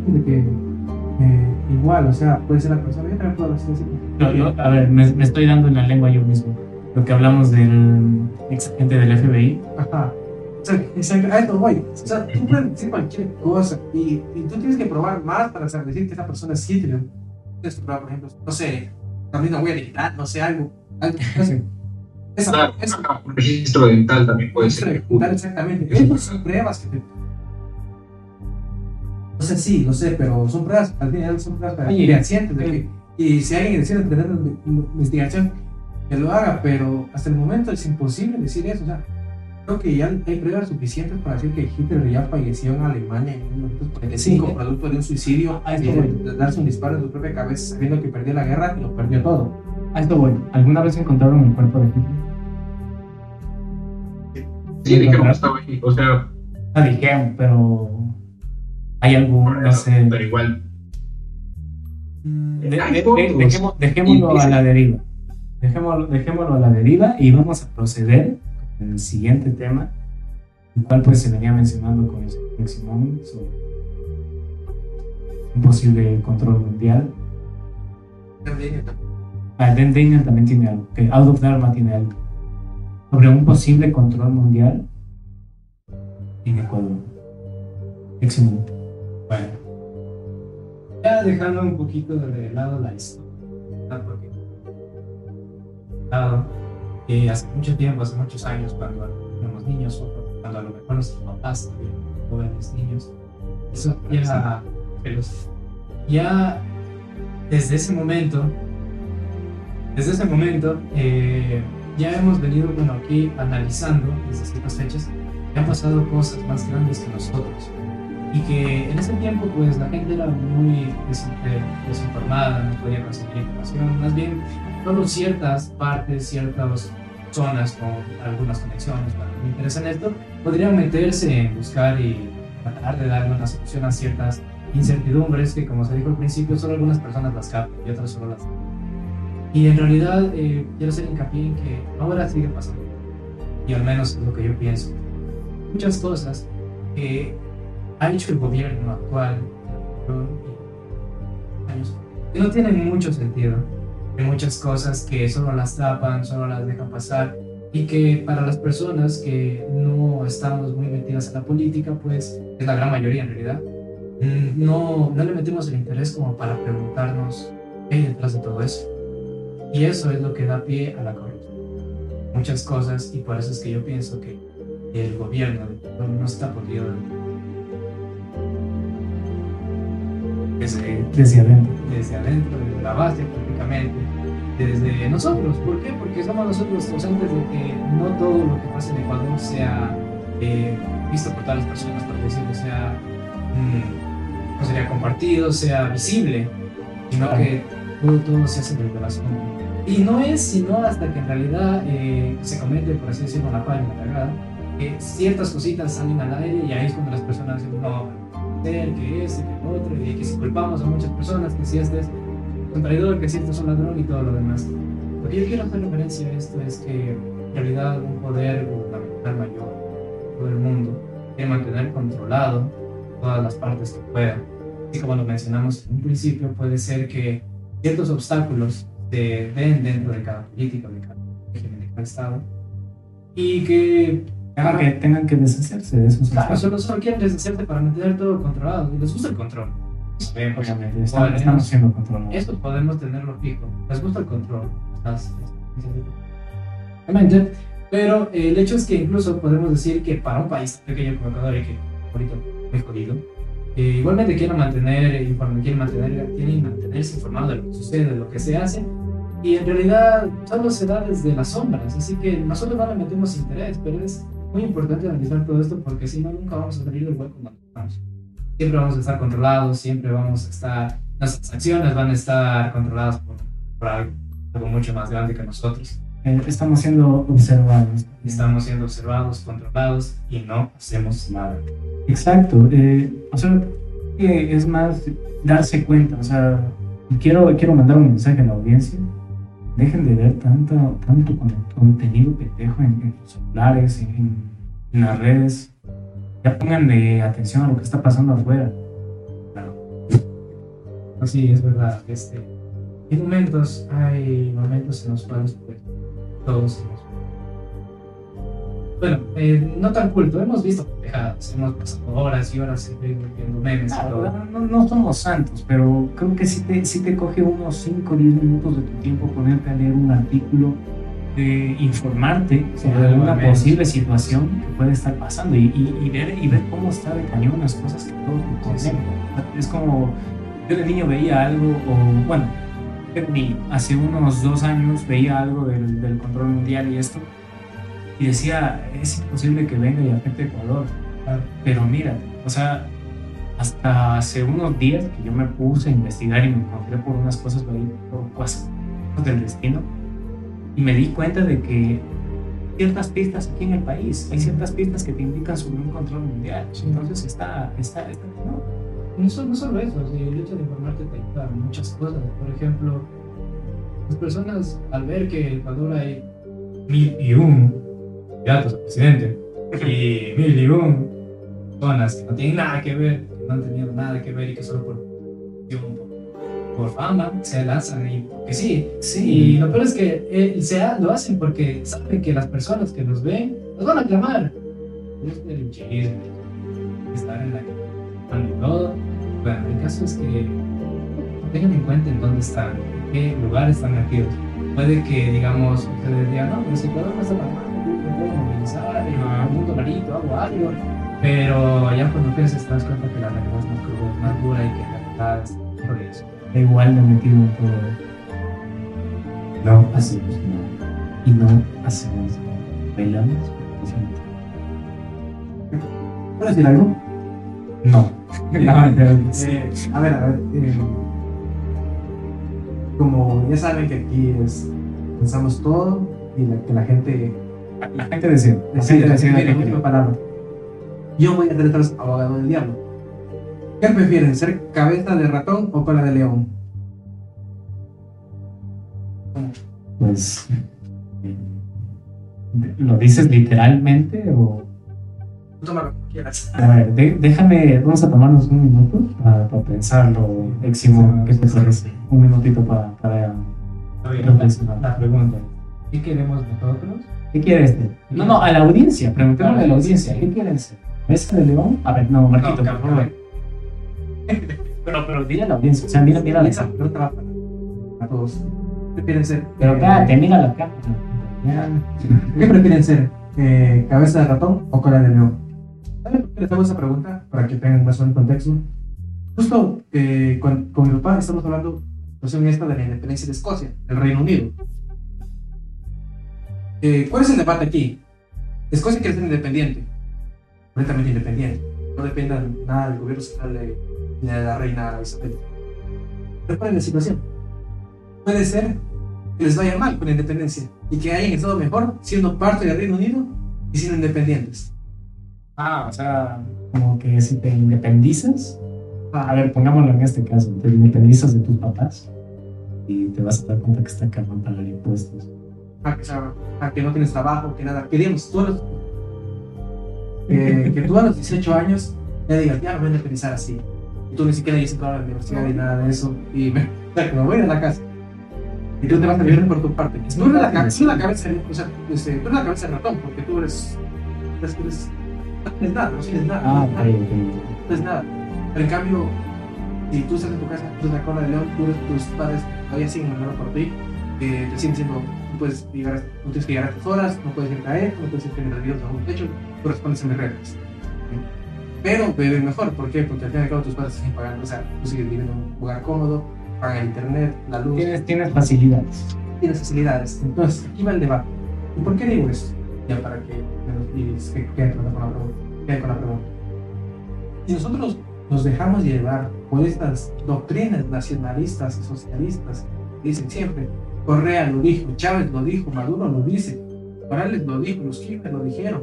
De que eh, igual, o sea, puede ser la persona. Yo también puedo decir así. No, no, a ver, me, me estoy dando en la lengua yo mismo. Lo que hablamos del ex agente del FBI. Ajá. O sea, exacto, a esto voy. O sea, tú puedes decir cualquier cosa y, y tú tienes que probar más para saber decir que esa persona es Hitler. Tienes que probar, por ejemplo, no sé, también una huella digital, no sé, algo. algo no sé. Esa, Claro, esa, un registro dental también puede ser. Preguntar exactamente. Esas son pruebas que te. O sea, sí, lo sé, pero son pruebas, al final son pruebas para fehacientes de que. Y si alguien decide tener una investigación, que lo haga, pero hasta el momento es imposible decir eso. O sea, creo que ya hay pruebas suficientes para decir que Hitler ya falleció en Alemania en 1945, Sí. producto de un suicidio, Ah, y esto de, de darse un disparo en su propia cabeza sabiendo que perdió la guerra y lo perdió todo. A esto voy. ¿Alguna vez encontraron el cuerpo de Hitler? Sí, dijeron que estaba ahí. O sea, No dijeron, pero. Hay algún, no sé. pero igual. De- Hay de- fotos. de- dejemos- dejémoslo a la deriva. Dejémoslo, dejémoslo a la deriva y vamos a proceder el siguiente tema, el cual pues se venía mencionando con el señor Simón sobre un posible control mundial. Ah, Dan Daniel también tiene algo, que Out of Dharma tiene algo. Sobre un posible control mundial en Ecuador. Eximón. Bueno, ya dejando un poquito de lado la historia, porque dado que hace mucho tiempo, hace muchos años, cuando éramos niños, o cuando a lo mejor nuestros papás jóvenes niños, eso ya, ya desde ese momento, desde ese momento, eh, ya hemos venido, bueno, aquí analizando desde ciertas fechas, que han pasado cosas más grandes que nosotros. Y que en ese tiempo pues la gente era muy des- eh, desinformada, no podía conseguir información, más bien solo ciertas partes, ciertas zonas con algunas conexiones que me interesan esto, podrían meterse en buscar y tratar de darle una solución a ciertas incertidumbres que como se dijo al principio solo algunas personas las captan y otras solo las y en realidad eh, quiero hacer hincapié en que ahora sigue pasando y al menos es lo que yo pienso muchas cosas que ha hecho el gobierno actual años, que no tienen mucho sentido. Hay muchas cosas que solo las tapan, solo las dejan pasar y que para las personas que no estamos muy metidas en la política, pues es la gran mayoría en realidad, mm, no, no le metemos el interés como para preguntarnos qué hay detrás de todo eso. Y eso es lo que da pie a la corrupción. Muchas cosas y por eso es que yo pienso que el gobierno no está podido Desde, desde adentro. desde adentro, desde la base desde nosotros. ¿Por qué? Porque somos nosotros conscientes de que no todo lo que pasa en Ecuador sea eh, visto por todas las personas, por decirlo, sea, mm, no sería compartido, sea visible, sino Claro. que todo, todo se hace desde la sombra. Y no es sino hasta que en realidad eh, se comete, por así decirlo, la falla, la que ciertas cositas salen al aire y ahí es cuando las personas dicen, no, que este, que el otro, y que si culpamos a muchas personas, que si este es un traidor, que si este es un ladrón y todo lo demás. Lo que yo quiero hacer referencia a esto es que en realidad un poder gubernamental mayor, todo el mundo, quiere mantener controlado todas las partes que pueda. Así como lo mencionamos en un principio, puede ser que ciertos obstáculos se den dentro de cada política, de cada régimen, de cada estado, y que Tengan que, tengan que deshacerse de esos Claro, obstáculos. solo, solo quieren deshacerse para mantener todo controlado. y Les gusta el control. Obviamente, estamos, Podemos- estamos siendo controlados. Esto podemos tenerlo fijo. Les gusta el control. Las- Obviamente. Pero eh, el hecho es que incluso podemos decir que para un país pequeño como Ecuador y que ahorita muy jodido, eh, igualmente quieren mantener, inform- quieren mantener, quieren mantenerse informado de lo que sucede, de lo que se hace, Y en realidad solo se da desde las sombras, así que nosotros no le metemos interés, pero es muy importante analizar todo esto porque si no, nunca vamos a salir del hueco donde estamos. Siempre vamos a estar controlados, siempre vamos a estar, nuestras acciones van a estar controladas por, por algo, algo mucho más grande que nosotros. Eh, estamos siendo observados. Estamos siendo observados, controlados y no hacemos nada. Exacto. Eh, o sea, es más darse cuenta. O sea, quiero, quiero mandar un mensaje a la audiencia. Dejen de ver tanto, tanto con- contenido pendejo en, en sus celulares, en, en las redes. Ya pónganle atención a lo que está pasando afuera. No, sí, es verdad. Este, hay momentos, hay momentos en los cuales pues, todos. Bueno, eh, no tan culto, hemos visto pendejadas, hemos pasado horas y horas viendo memes y todo. Claro, no, no somos santos, pero creo que sí te, sí te coge unos 5 o 10 minutos de tu tiempo ponerte a leer un artículo, de informarte sobre algo alguna posible situación que puede estar pasando y, y- y ver, y ver cómo está de cañón las cosas que todo tu concepto. Es como, yo de niño veía algo, o bueno, hace unos dos años veía algo del, del control mundial y esto, y decía, es imposible que venga y afecte a Ecuador. Pero mira, o sea, hasta hace unos días que yo me puse a investigar y me encontré por unas cosas por ahí, por cosas del destino, y me di cuenta de que ciertas pistas aquí en el país, hay ciertas pistas que te indican sobre un control mundial. Entonces está, está, está no. No solo, no solo eso, el hecho de informarte te ayuda a muchas cosas. Por ejemplo, las personas al ver que en Ecuador hay mil y un candidatos a presidente y mil y un personas que no tienen nada que ver, que no han tenido nada que ver y que solo por, por, fama se lanzan y que sí. Y lo peor es que eh, se lo hacen porque saben que las personas que los ven los van a aclamar. Es el chisme, estar en la y todo. Bueno, el caso es que tengan en cuenta en dónde están, en qué lugar están metidos. Puede que, digamos, ustedes digan, no, pero si Ecuador no está tan mal, me puedo movilizar, un dolarito, hago algo. Pero ya cuando piensas, te das cuenta que la realidad es más cruda, más dura y que la verdad es por eso. Igual de metido en todo. No hacemos nada. Y no hacemos nada. Bailamos. ¿Puedes decir algo? No. Eh, a ver, a ver. eh, como ya saben que aquí es, pensamos todo y la, que la gente La gente decide. Decide, decide decide palabra. Yo voy a ser el abogado del diablo. ¿Qué prefieren, ser cabeza de ratón o cola de león? Pues. ¿Lo dices literalmente o.? Tú toma lo que quieras. A ver, de- déjame, vamos a tomarnos un minuto para, para pensarlo, Eximo, ¿qué te parece? Un minutito para, para reflexionar. La pregunta ¿qué queremos nosotros? ¿Qué quiere este? No, no, a la audiencia, preguntémosle a la audiencia, ¿qué quieren ser? ¿Mesa de león? A ver, no, Marquito, No, por favor. Pero, pero dile a la audiencia, o sea, mira, mira la Esa pregunta va para, todos. ¿Qué prefieren ser? Pero mira la cámara. Ya. ¿Qué prefieren ser? Eh, ¿Cabeza de ratón o cola de león? ¿Saben por qué les hago esa pregunta? Para que tengan más o menos contexto. Justo eh, con, con mi papá estamos hablando de la situación esta de la independencia de Escocia, del Reino Unido. Eh, ¿Cuál es el debate aquí? Escocia quiere ser independiente, completamente independiente. No dependa nada del gobierno central de, ni de la reina Isabel. Pero ¿cuál es la situación? Puede ser que les vaya mal con la independencia y que hayan estado mejor siendo parte del Reino Unido y siendo independientes. Ah, o sea, como que si te independizas, Ah, a ver, pongámoslo en este caso, te independizas de tus papás y te vas a dar cuenta que está cabrón pagar impuestos. a, que, sea- a que no tienes trabajo, que nada. Que digamos, tú a los, eh, que tú a los 18 años ya digas, ya me voy a independizar así. Tú ni siquiera dices a la universidad y nada de eso. Y me, me voy a ir a la casa. Y tú te vas a vivir por tu parte. Tú eres la, cabeza, o sea, este, tú eres la cabeza del ratón, porque tú eres, eres, eres- no tienes nada, no tienes nada. Ah, no nada. ok. no es nada. Pero en cambio, si tú estás en tu casa, tú eres la cola de león, tú eres- tus padres todavía siguen mandando por ti, eh, te siguen diciendo, no puedes llegar, a- no tienes que llegar a tus horas, no puedes ir a caer, no puedes ir a tener videos bajo un techo, tú respondes a mis reglas. Pero bebé mejor, ¿por qué? Porque al fin y al cabo tus padres siguen pagando, o sea, tú sigues viviendo en un lugar cómodo, pagan el internet, la luz, Tienes, tienes facilidades. las facilidades. Entonces, aquí va el debate. ¿Y por qué digo esto? Ya para que me quede con la pregunta. Si nosotros nos dejamos llevar por estas doctrinas nacionalistas y socialistas, dicen siempre, Correa lo dijo, Chávez lo dijo, Maduro lo dice, Morales lo dijo, los Kirchner lo dijeron,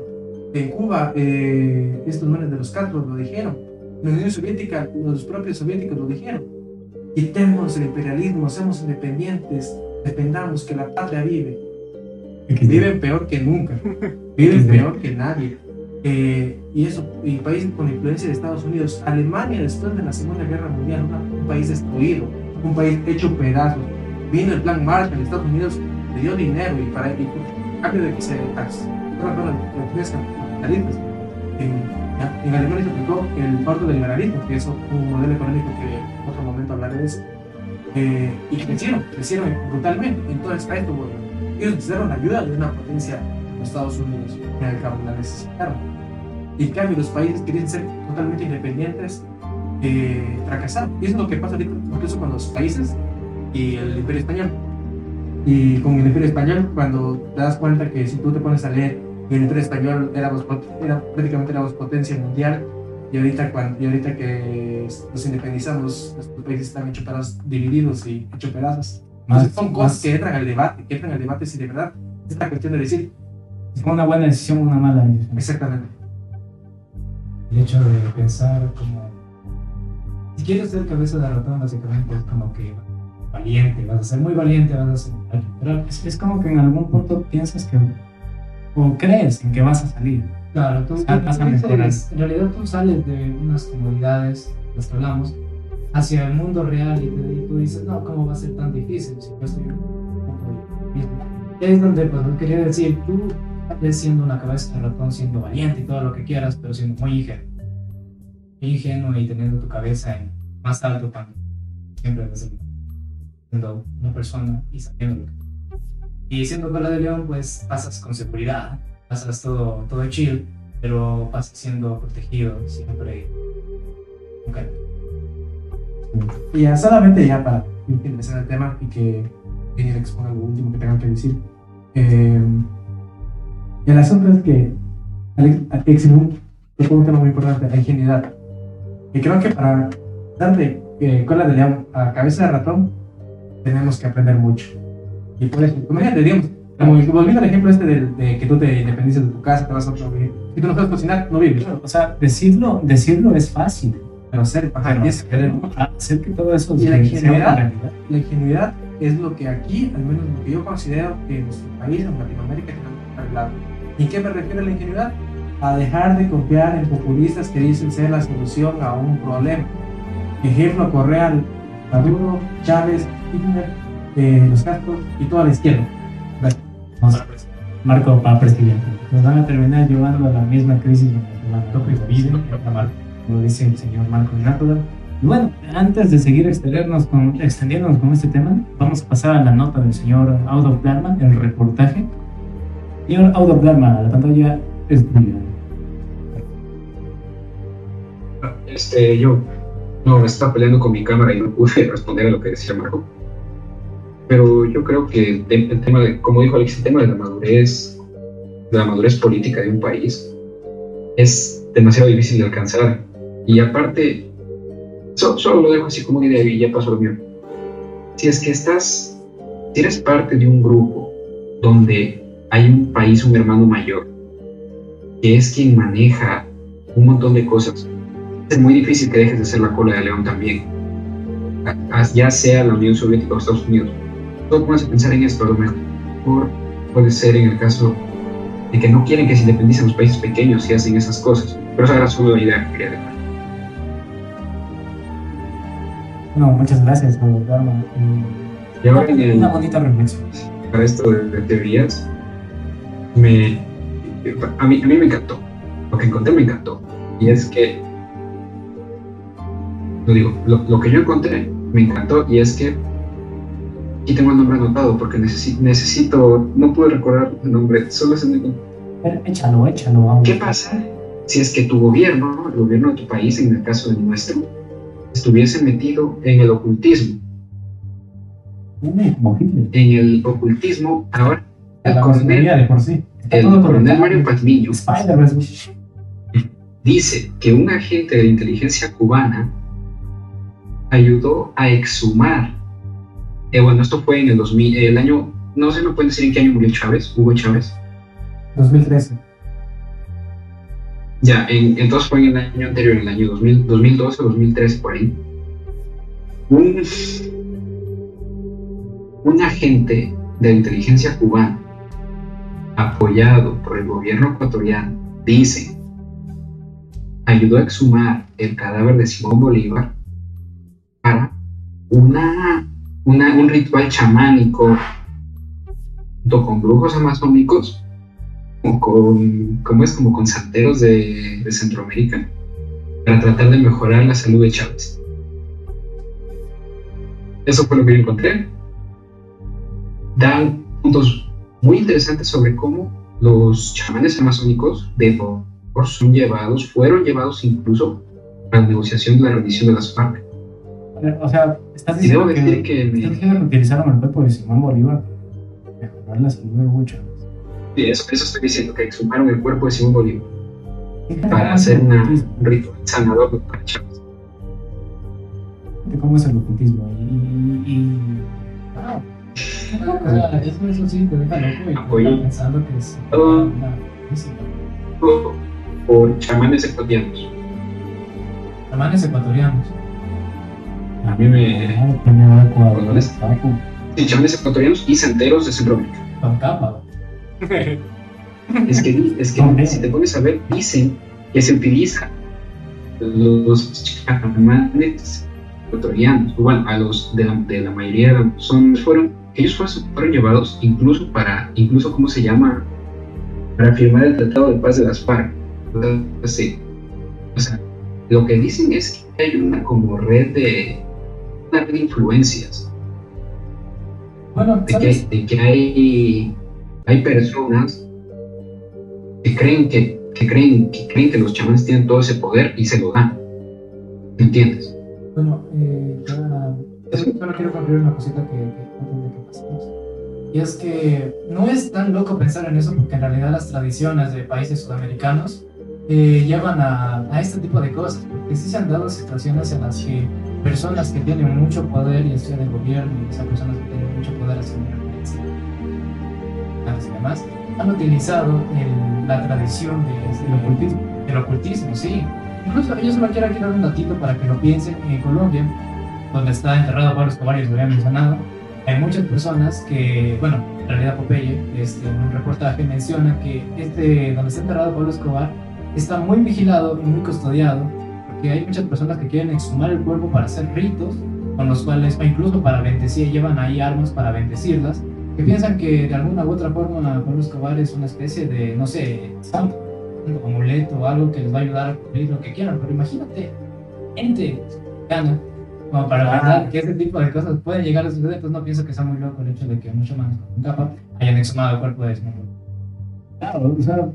en Cuba eh, estos manes de los Castro lo dijeron, en la Unión Soviética los propios soviéticos lo dijeron. Quitemos el imperialismo, seamos independientes, dependamos que la patria vive. Viven peor que nunca, viven peor que nadie. Eh, y eso, y países con influencia de Estados Unidos, Alemania después de la Segunda Guerra Mundial, un país destruido, un país hecho pedazos. Vino el plan Marshall, Estados Unidos le dio dinero y para y, cambio de que se capitalistas. En, en Alemania se aplicó el corto del liberalismo, que es un modelo económico que en otro momento hablaré de eso. Eh, y crecieron, crecieron brutalmente. Entonces, a esto, bueno, ellos necesitaron la ayuda de una potencia, los Estados Unidos, que al cabo la necesitaron y en cambio los países quieren ser totalmente independientes eh, fracasaron. Y eso es lo que pasa ahorita incluso con los países y el imperio español. Y con el imperio español, cuando te das cuenta que si tú te pones a leer el imperio español éramos, era, prácticamente éramos potencia mundial y ahorita, cuando, y ahorita que nos independizamos, los países están hechos pedazos, divididos y hechos pedazos. Entonces son cosas que entran al debate, que entran al debate si de verdad es la cuestión de decir. Es una buena decisión o una mala decisión. Exactamente el hecho de pensar como, si quieres ser cabeza de ratón, básicamente es como que valiente, vas a ser muy valiente, vas a ser... Pero es, como que en algún punto piensas que, o crees en que vas a salir. Claro, tú, vas a mejorar. En realidad tú sales de unas comodidades, las que hablamos, hacia el mundo real y, tú dices, no, ¿cómo va a ser tan difícil si yo estoy un punto mismo? Y ahí es donde pues, quería decir, tú siendo una cabeza de ratón, siendo valiente y todo lo que quieras, pero siendo muy ingenuo. Ingenuo y teniendo tu cabeza en más alto cuando siempre debes siendo una persona y sabiendo lo que. Y siendo cola de león, pues pasas con seguridad, pasas todo, todo chill, pero pasas siendo protegido siempre. Nunca. Y ya solamente ya para empezar el tema y que Daniel exponga lo último que tengan que decir. Eh, el asunto es que Alex tocó un tema muy importante, la ingenuidad. Y creo que para darle eh, cola de león a cabeza de ratón, tenemos que aprender mucho. Y por eso, imagínate, digamos, como volviendo al ejemplo este de, que tú te independices de tu casa, te vas a otro vivir. Si tú no sabes cocinar, no vives. o sea, decirlo, decirlo es fácil. Pero hacer, hacer que todo eso y la ingenuidad, la ingenuidad es lo que aquí, al menos lo que yo considero que en nuestro país, en Latinoamérica, tenemos que arreglar ¿Y qué me refiero a la ingenuidad? A dejar de confiar en populistas que dicen ser la solución a un problema. Ejemplo, Correa, Maduro, Chávez, Hitler, eh, los Castro y toda la izquierda. Marco para presidente. Nos van a terminar llevando a la misma crisis en la que dice el señor Marco. Y bueno, antes de seguir extendiéndonos con, extendiéndonos con este tema, vamos a pasar a la nota del señor Audo Dharma, el reportaje Señor Dharma, la pantalla es tuya. Este, yo no me estaba peleando con mi cámara y no pude responder a lo que decía Marco. Yo creo que el, tema de, como dijo Alex, el tema de la madurez, de la madurez política de un país es demasiado difícil de alcanzar. Y aparte, solo lo dejo así como una idea y ya pasó lo mío. Si es que estás, si eres parte de un grupo donde hay un país, un hermano mayor, que es quien maneja un montón de cosas. Es muy difícil que dejes de ser la cola de león también, ya sea la Unión Soviética o Estados Unidos. Todo pones a pensar en esto, a lo mejor puede ser en el caso de que no quieren que se independicen los países pequeños y hacen esas cosas. Pero esa era la idea que quería dejar. No, muchas gracias, Dharma. Y ahora una bonita reflexión. Para esto de teorías, me, a, mí, a mí me encantó. Lo que encontré me encantó. Y es que, lo digo, lo, que yo encontré me encantó y es que aquí tengo el nombre anotado porque necesito, necesito no puedo recordar el nombre, solo es el Échalo, échalo. Vamos. ¿Qué pasa si es que tu gobierno, el gobierno de tu país, en el caso del nuestro, estuviese metido en el ocultismo? en el ocultismo, ahora el coronel, de por sí. El coronel. Mario Pazmiño dice que un agente de inteligencia cubana ayudó a exhumar. Eh, bueno, esto fue en el 2000, el año, no sé, me pueden decir en qué año murió Chávez, Hugo Chávez. 2013. Ya, en- entonces fue en el año anterior, en el año 2000, 2012, 2013, por ahí. Un, un agente de inteligencia cubana, apoyado por el gobierno ecuatoriano, dice, ayudó a exhumar el cadáver de Simón Bolívar para una, un ritual chamánico junto con brujos amazónicos como con, como es como con santeros de, Centroamérica para tratar de mejorar la salud de Chávez. Eso fue lo que yo encontré. Dan puntos muy interesantes sobre cómo los chamanes amazónicos de por son llevados, fueron llevados incluso a la negociación de la rendición de las FARC. O sea, estás diciendo, decir que, que estás diciendo que utilizaron el cuerpo de Simón Bolívar para mejorar la salud de Hugo Chávez. sí, eso, eso estoy diciendo, que exhumaron el cuerpo de Simón Bolívar para hacer una, un ritual sanador para Chávez. fíjate cómo es el ocultismo. Y. y, y- wow. O sea, eso, eso sí te deja loco y pensando que es Todo. Todo por chamanes ecuatorianos. Chamanes ecuatorianos. A mí me, Sí, chamanes ecuatorianos y santeros de Centroamérica. Es que, es que si te pones a ver, dicen que se utiliza los chamanes ecuatorianos, bueno, a los de la, de la mayoría son, fueron, ellos fueron, fueron llevados incluso para, incluso, ¿cómo se llama? Para firmar el Tratado de Paz de las FARC. Sí. O sea, lo que dicen es que hay una como red de, de influencias Bueno, de que, de que hay, hay personas que creen que, que creen que creen que los chamanes tienen todo ese poder y se lo dan. ¿Entiendes? Bueno, eh, ya. Solo solo quiero concluir una cosita que, que que pasemos. Y es que no es tan loco pensar en eso porque en realidad las tradiciones de países sudamericanos eh, llevan a, a este tipo de cosas. Porque sí se han dado situaciones en las que personas que tienen mucho poder, y sea del gobierno, y esas personas que tienen mucho poder haciendo referencia y demás, han utilizado el- la tradición de, del ocultismo. El ocultismo, sí. Incluso yo solo quiero dar un datito para que lo piensen. En Colombia, donde está enterrado Pablo Escobar, y lo había mencionado, hay muchas personas que, bueno, en realidad Popeye, este, en un reportaje menciona que este, donde está enterrado Pablo Escobar, está muy vigilado y muy custodiado, porque hay muchas personas que quieren exhumar el cuerpo para hacer ritos, con los cuales, o incluso para bendecir, llevan ahí armas para bendecirlas, que piensan que de alguna u otra forma Pablo Escobar es una especie de, no sé, santo, un amuleto o algo que les va a ayudar a cumplir lo que quieran, pero imagínate, gente gana como para Ah. pensar que ese tipo de cosas pueden llegar a suceder, pues no pienso que sea muy loco el hecho de que muchos manos con capa hayan exhumado el cuerpo de Bolívar. Claro, o sea, yo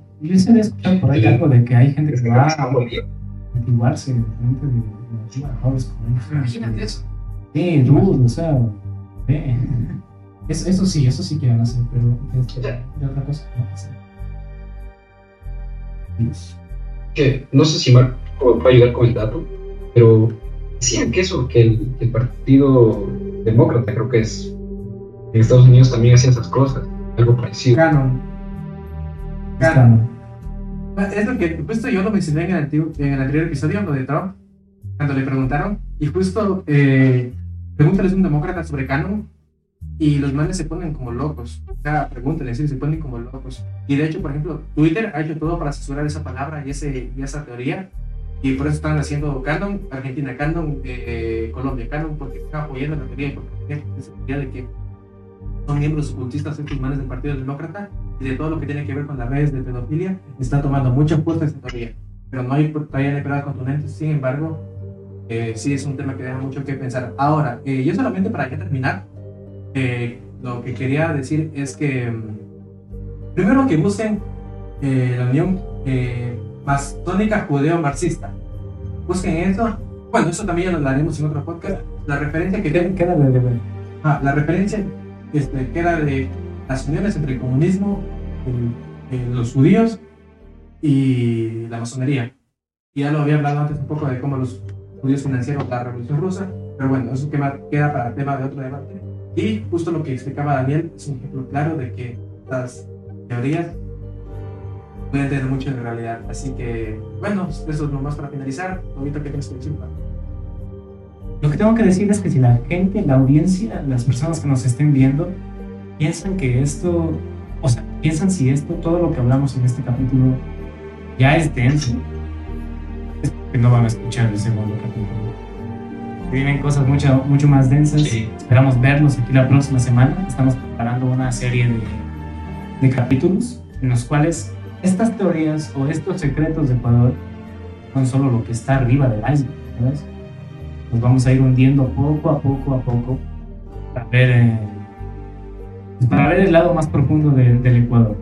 había escuchado por ahí algo de que hay gente que va a antiguarse frente de, de la Pablo Escobar. Imagínate eso. Sí, dude, o sea, ve. Eso, eso sí, eso sí quieren hacer, pero este, de otra cosa no sé. Que no sé si Marco puede ayudar con el dato, pero decían que eso, que el, el Partido Demócrata, creo que es, en Estados Unidos también hacía esas cosas, algo parecido. Canon. Es Canon. Es lo que justo yo lo mencioné en el, en el anterior episodio, lo de Trump, cuando le preguntaron, y justo eh, pregúntales a un demócrata sobre Canon, y los manes se ponen como locos. O sea, pregúntale, sí, se ponen como locos. Y de hecho, por ejemplo, Twitter ha hecho todo para censurar esa palabra y, ese, y esa teoría, y por eso están haciendo Canon, Argentina Canon, eh, Colombia Canon, porque están apoyando la teoría, porque esa teoría de que son miembros ocultistas estos manes del Partido Demócrata y de todo lo que tiene que ver con las redes de pedofilia, está tomando mucha fuerza esta teoría. Pero no hay todavía pruebas contundentes, sin embargo, eh, sí es un tema que deja mucho que pensar. Ahora, eh, yo solamente para ya terminar, eh, lo que quería decir es que mm, primero que busquen eh, la unión eh, mastónica judeo-marxista. Busquen eso. Bueno, eso también ya lo hablaremos en otro podcast. La referencia que ¿Qué, tienen qué debe de ah, la referencia este, que era de las uniones entre el comunismo, los judíos y la masonería. Y ya lo había hablado antes un poco de cómo los judíos financiaron la revolución rusa, pero bueno, eso queda para tema de otro debate. Y justo lo que explicaba Daniel es un ejemplo claro de que estas teorías pueden tener mucho en realidad. Así que, bueno, eso es lo más para finalizar. Ahorita que tienes que decir, Lo que tengo que decir es que si la gente, la audiencia, las personas que nos estén viendo, piensan que esto, o sea, piensan si esto, todo lo que hablamos en este capítulo, ya es denso, es porque no van a escuchar el segundo capítulo. Vienen cosas mucho, mucho más densas. Esperamos verlos aquí la próxima semana. Estamos preparando una serie de, de capítulos en los cuales estas teorías o estos secretos de Ecuador son solo lo que está arriba del iceberg, ¿sabes? Nos vamos a ir hundiendo poco a poco a poco para ver, eh, para ver el lado más profundo del Ecuador.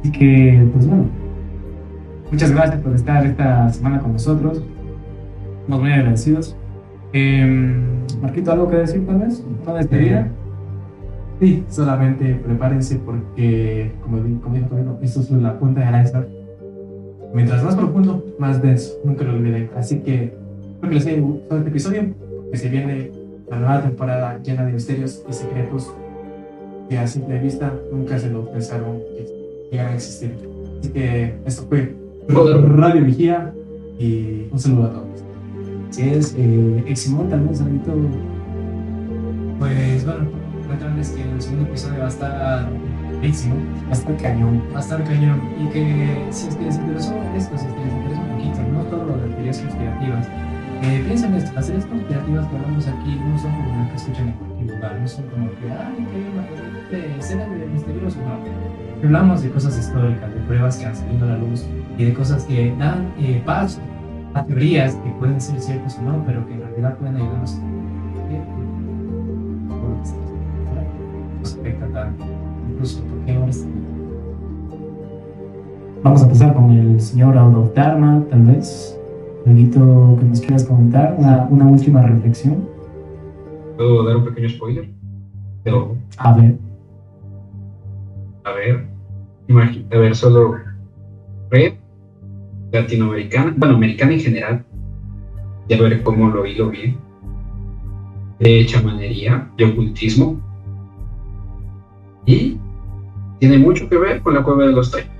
Así que, pues bueno, muchas gracias por estar esta semana con nosotros. Estamos muy agradecidos. Eh, Marquito, ¿algo que decir tal vez? ¿Una despedida? Sí, solamente prepárense porque, como, como dijo Tomino, esto es la punta de iceberg. Mientras más profundo, más denso. Nunca lo olviden. Así que espero que les haya gustado este episodio, que se viene la nueva temporada llena de misterios y secretos que a simple vista nunca se lo pensaron que llegaran a existir. Así que esto fue Radio Vigía y un saludo a todos. Si es, eh, Eximón, tal vez, Pues bueno comentarles que el segundo episodio va a estar buenísimo, va a estar cañón. Va a estar cañón. Y que si es que les interesó esto, si es que les interesa un poquito, no todo lo de teorías conspirativas, eh, piensen esto, las teorías conspirativas que hablamos aquí no son como las que escuchan en cualquier lugar, no son como que, ay, que hay una de escena de misterioso, no. Hablamos de cosas históricas, de pruebas que han salido a la luz y de cosas que dan eh, paso a teorías que pueden ser ciertas o no, pero que en realidad pueden ayudarnos a incluso Vamos a empezar con el señor Out Dharma, tal vez. Algo que nos quieras comentar, una, una, última reflexión. ¿Puedo dar un pequeño spoiler? Pero, a ver. A ver. a ver, solo red latinoamericana, bueno, americana en general. Ya veré cómo lo hilo bien. De chamanería, de ocultismo, y tiene mucho que ver con la cueva de los tainos.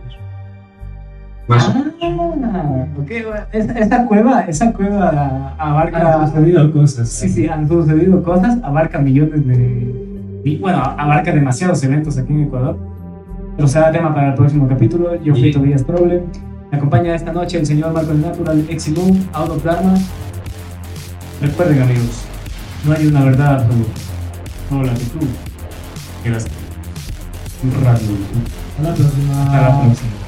Más ah, okay. esa, cueva, esa cueva abarca. Han sucedido cosas. Sí, sí, han sucedido cosas, abarca millones de. Bueno, abarca demasiados eventos aquí en Ecuador. Pero será tema para el próximo capítulo. Yo fui Tobias Problem. Me acompaña esta noche el señor Marco Natural, Eximum, Auto Plasma. Recuerden, amigos, no hay una verdad absoluta, solo la que tú quieras. Radio. A la próxima. Hasta la próxima.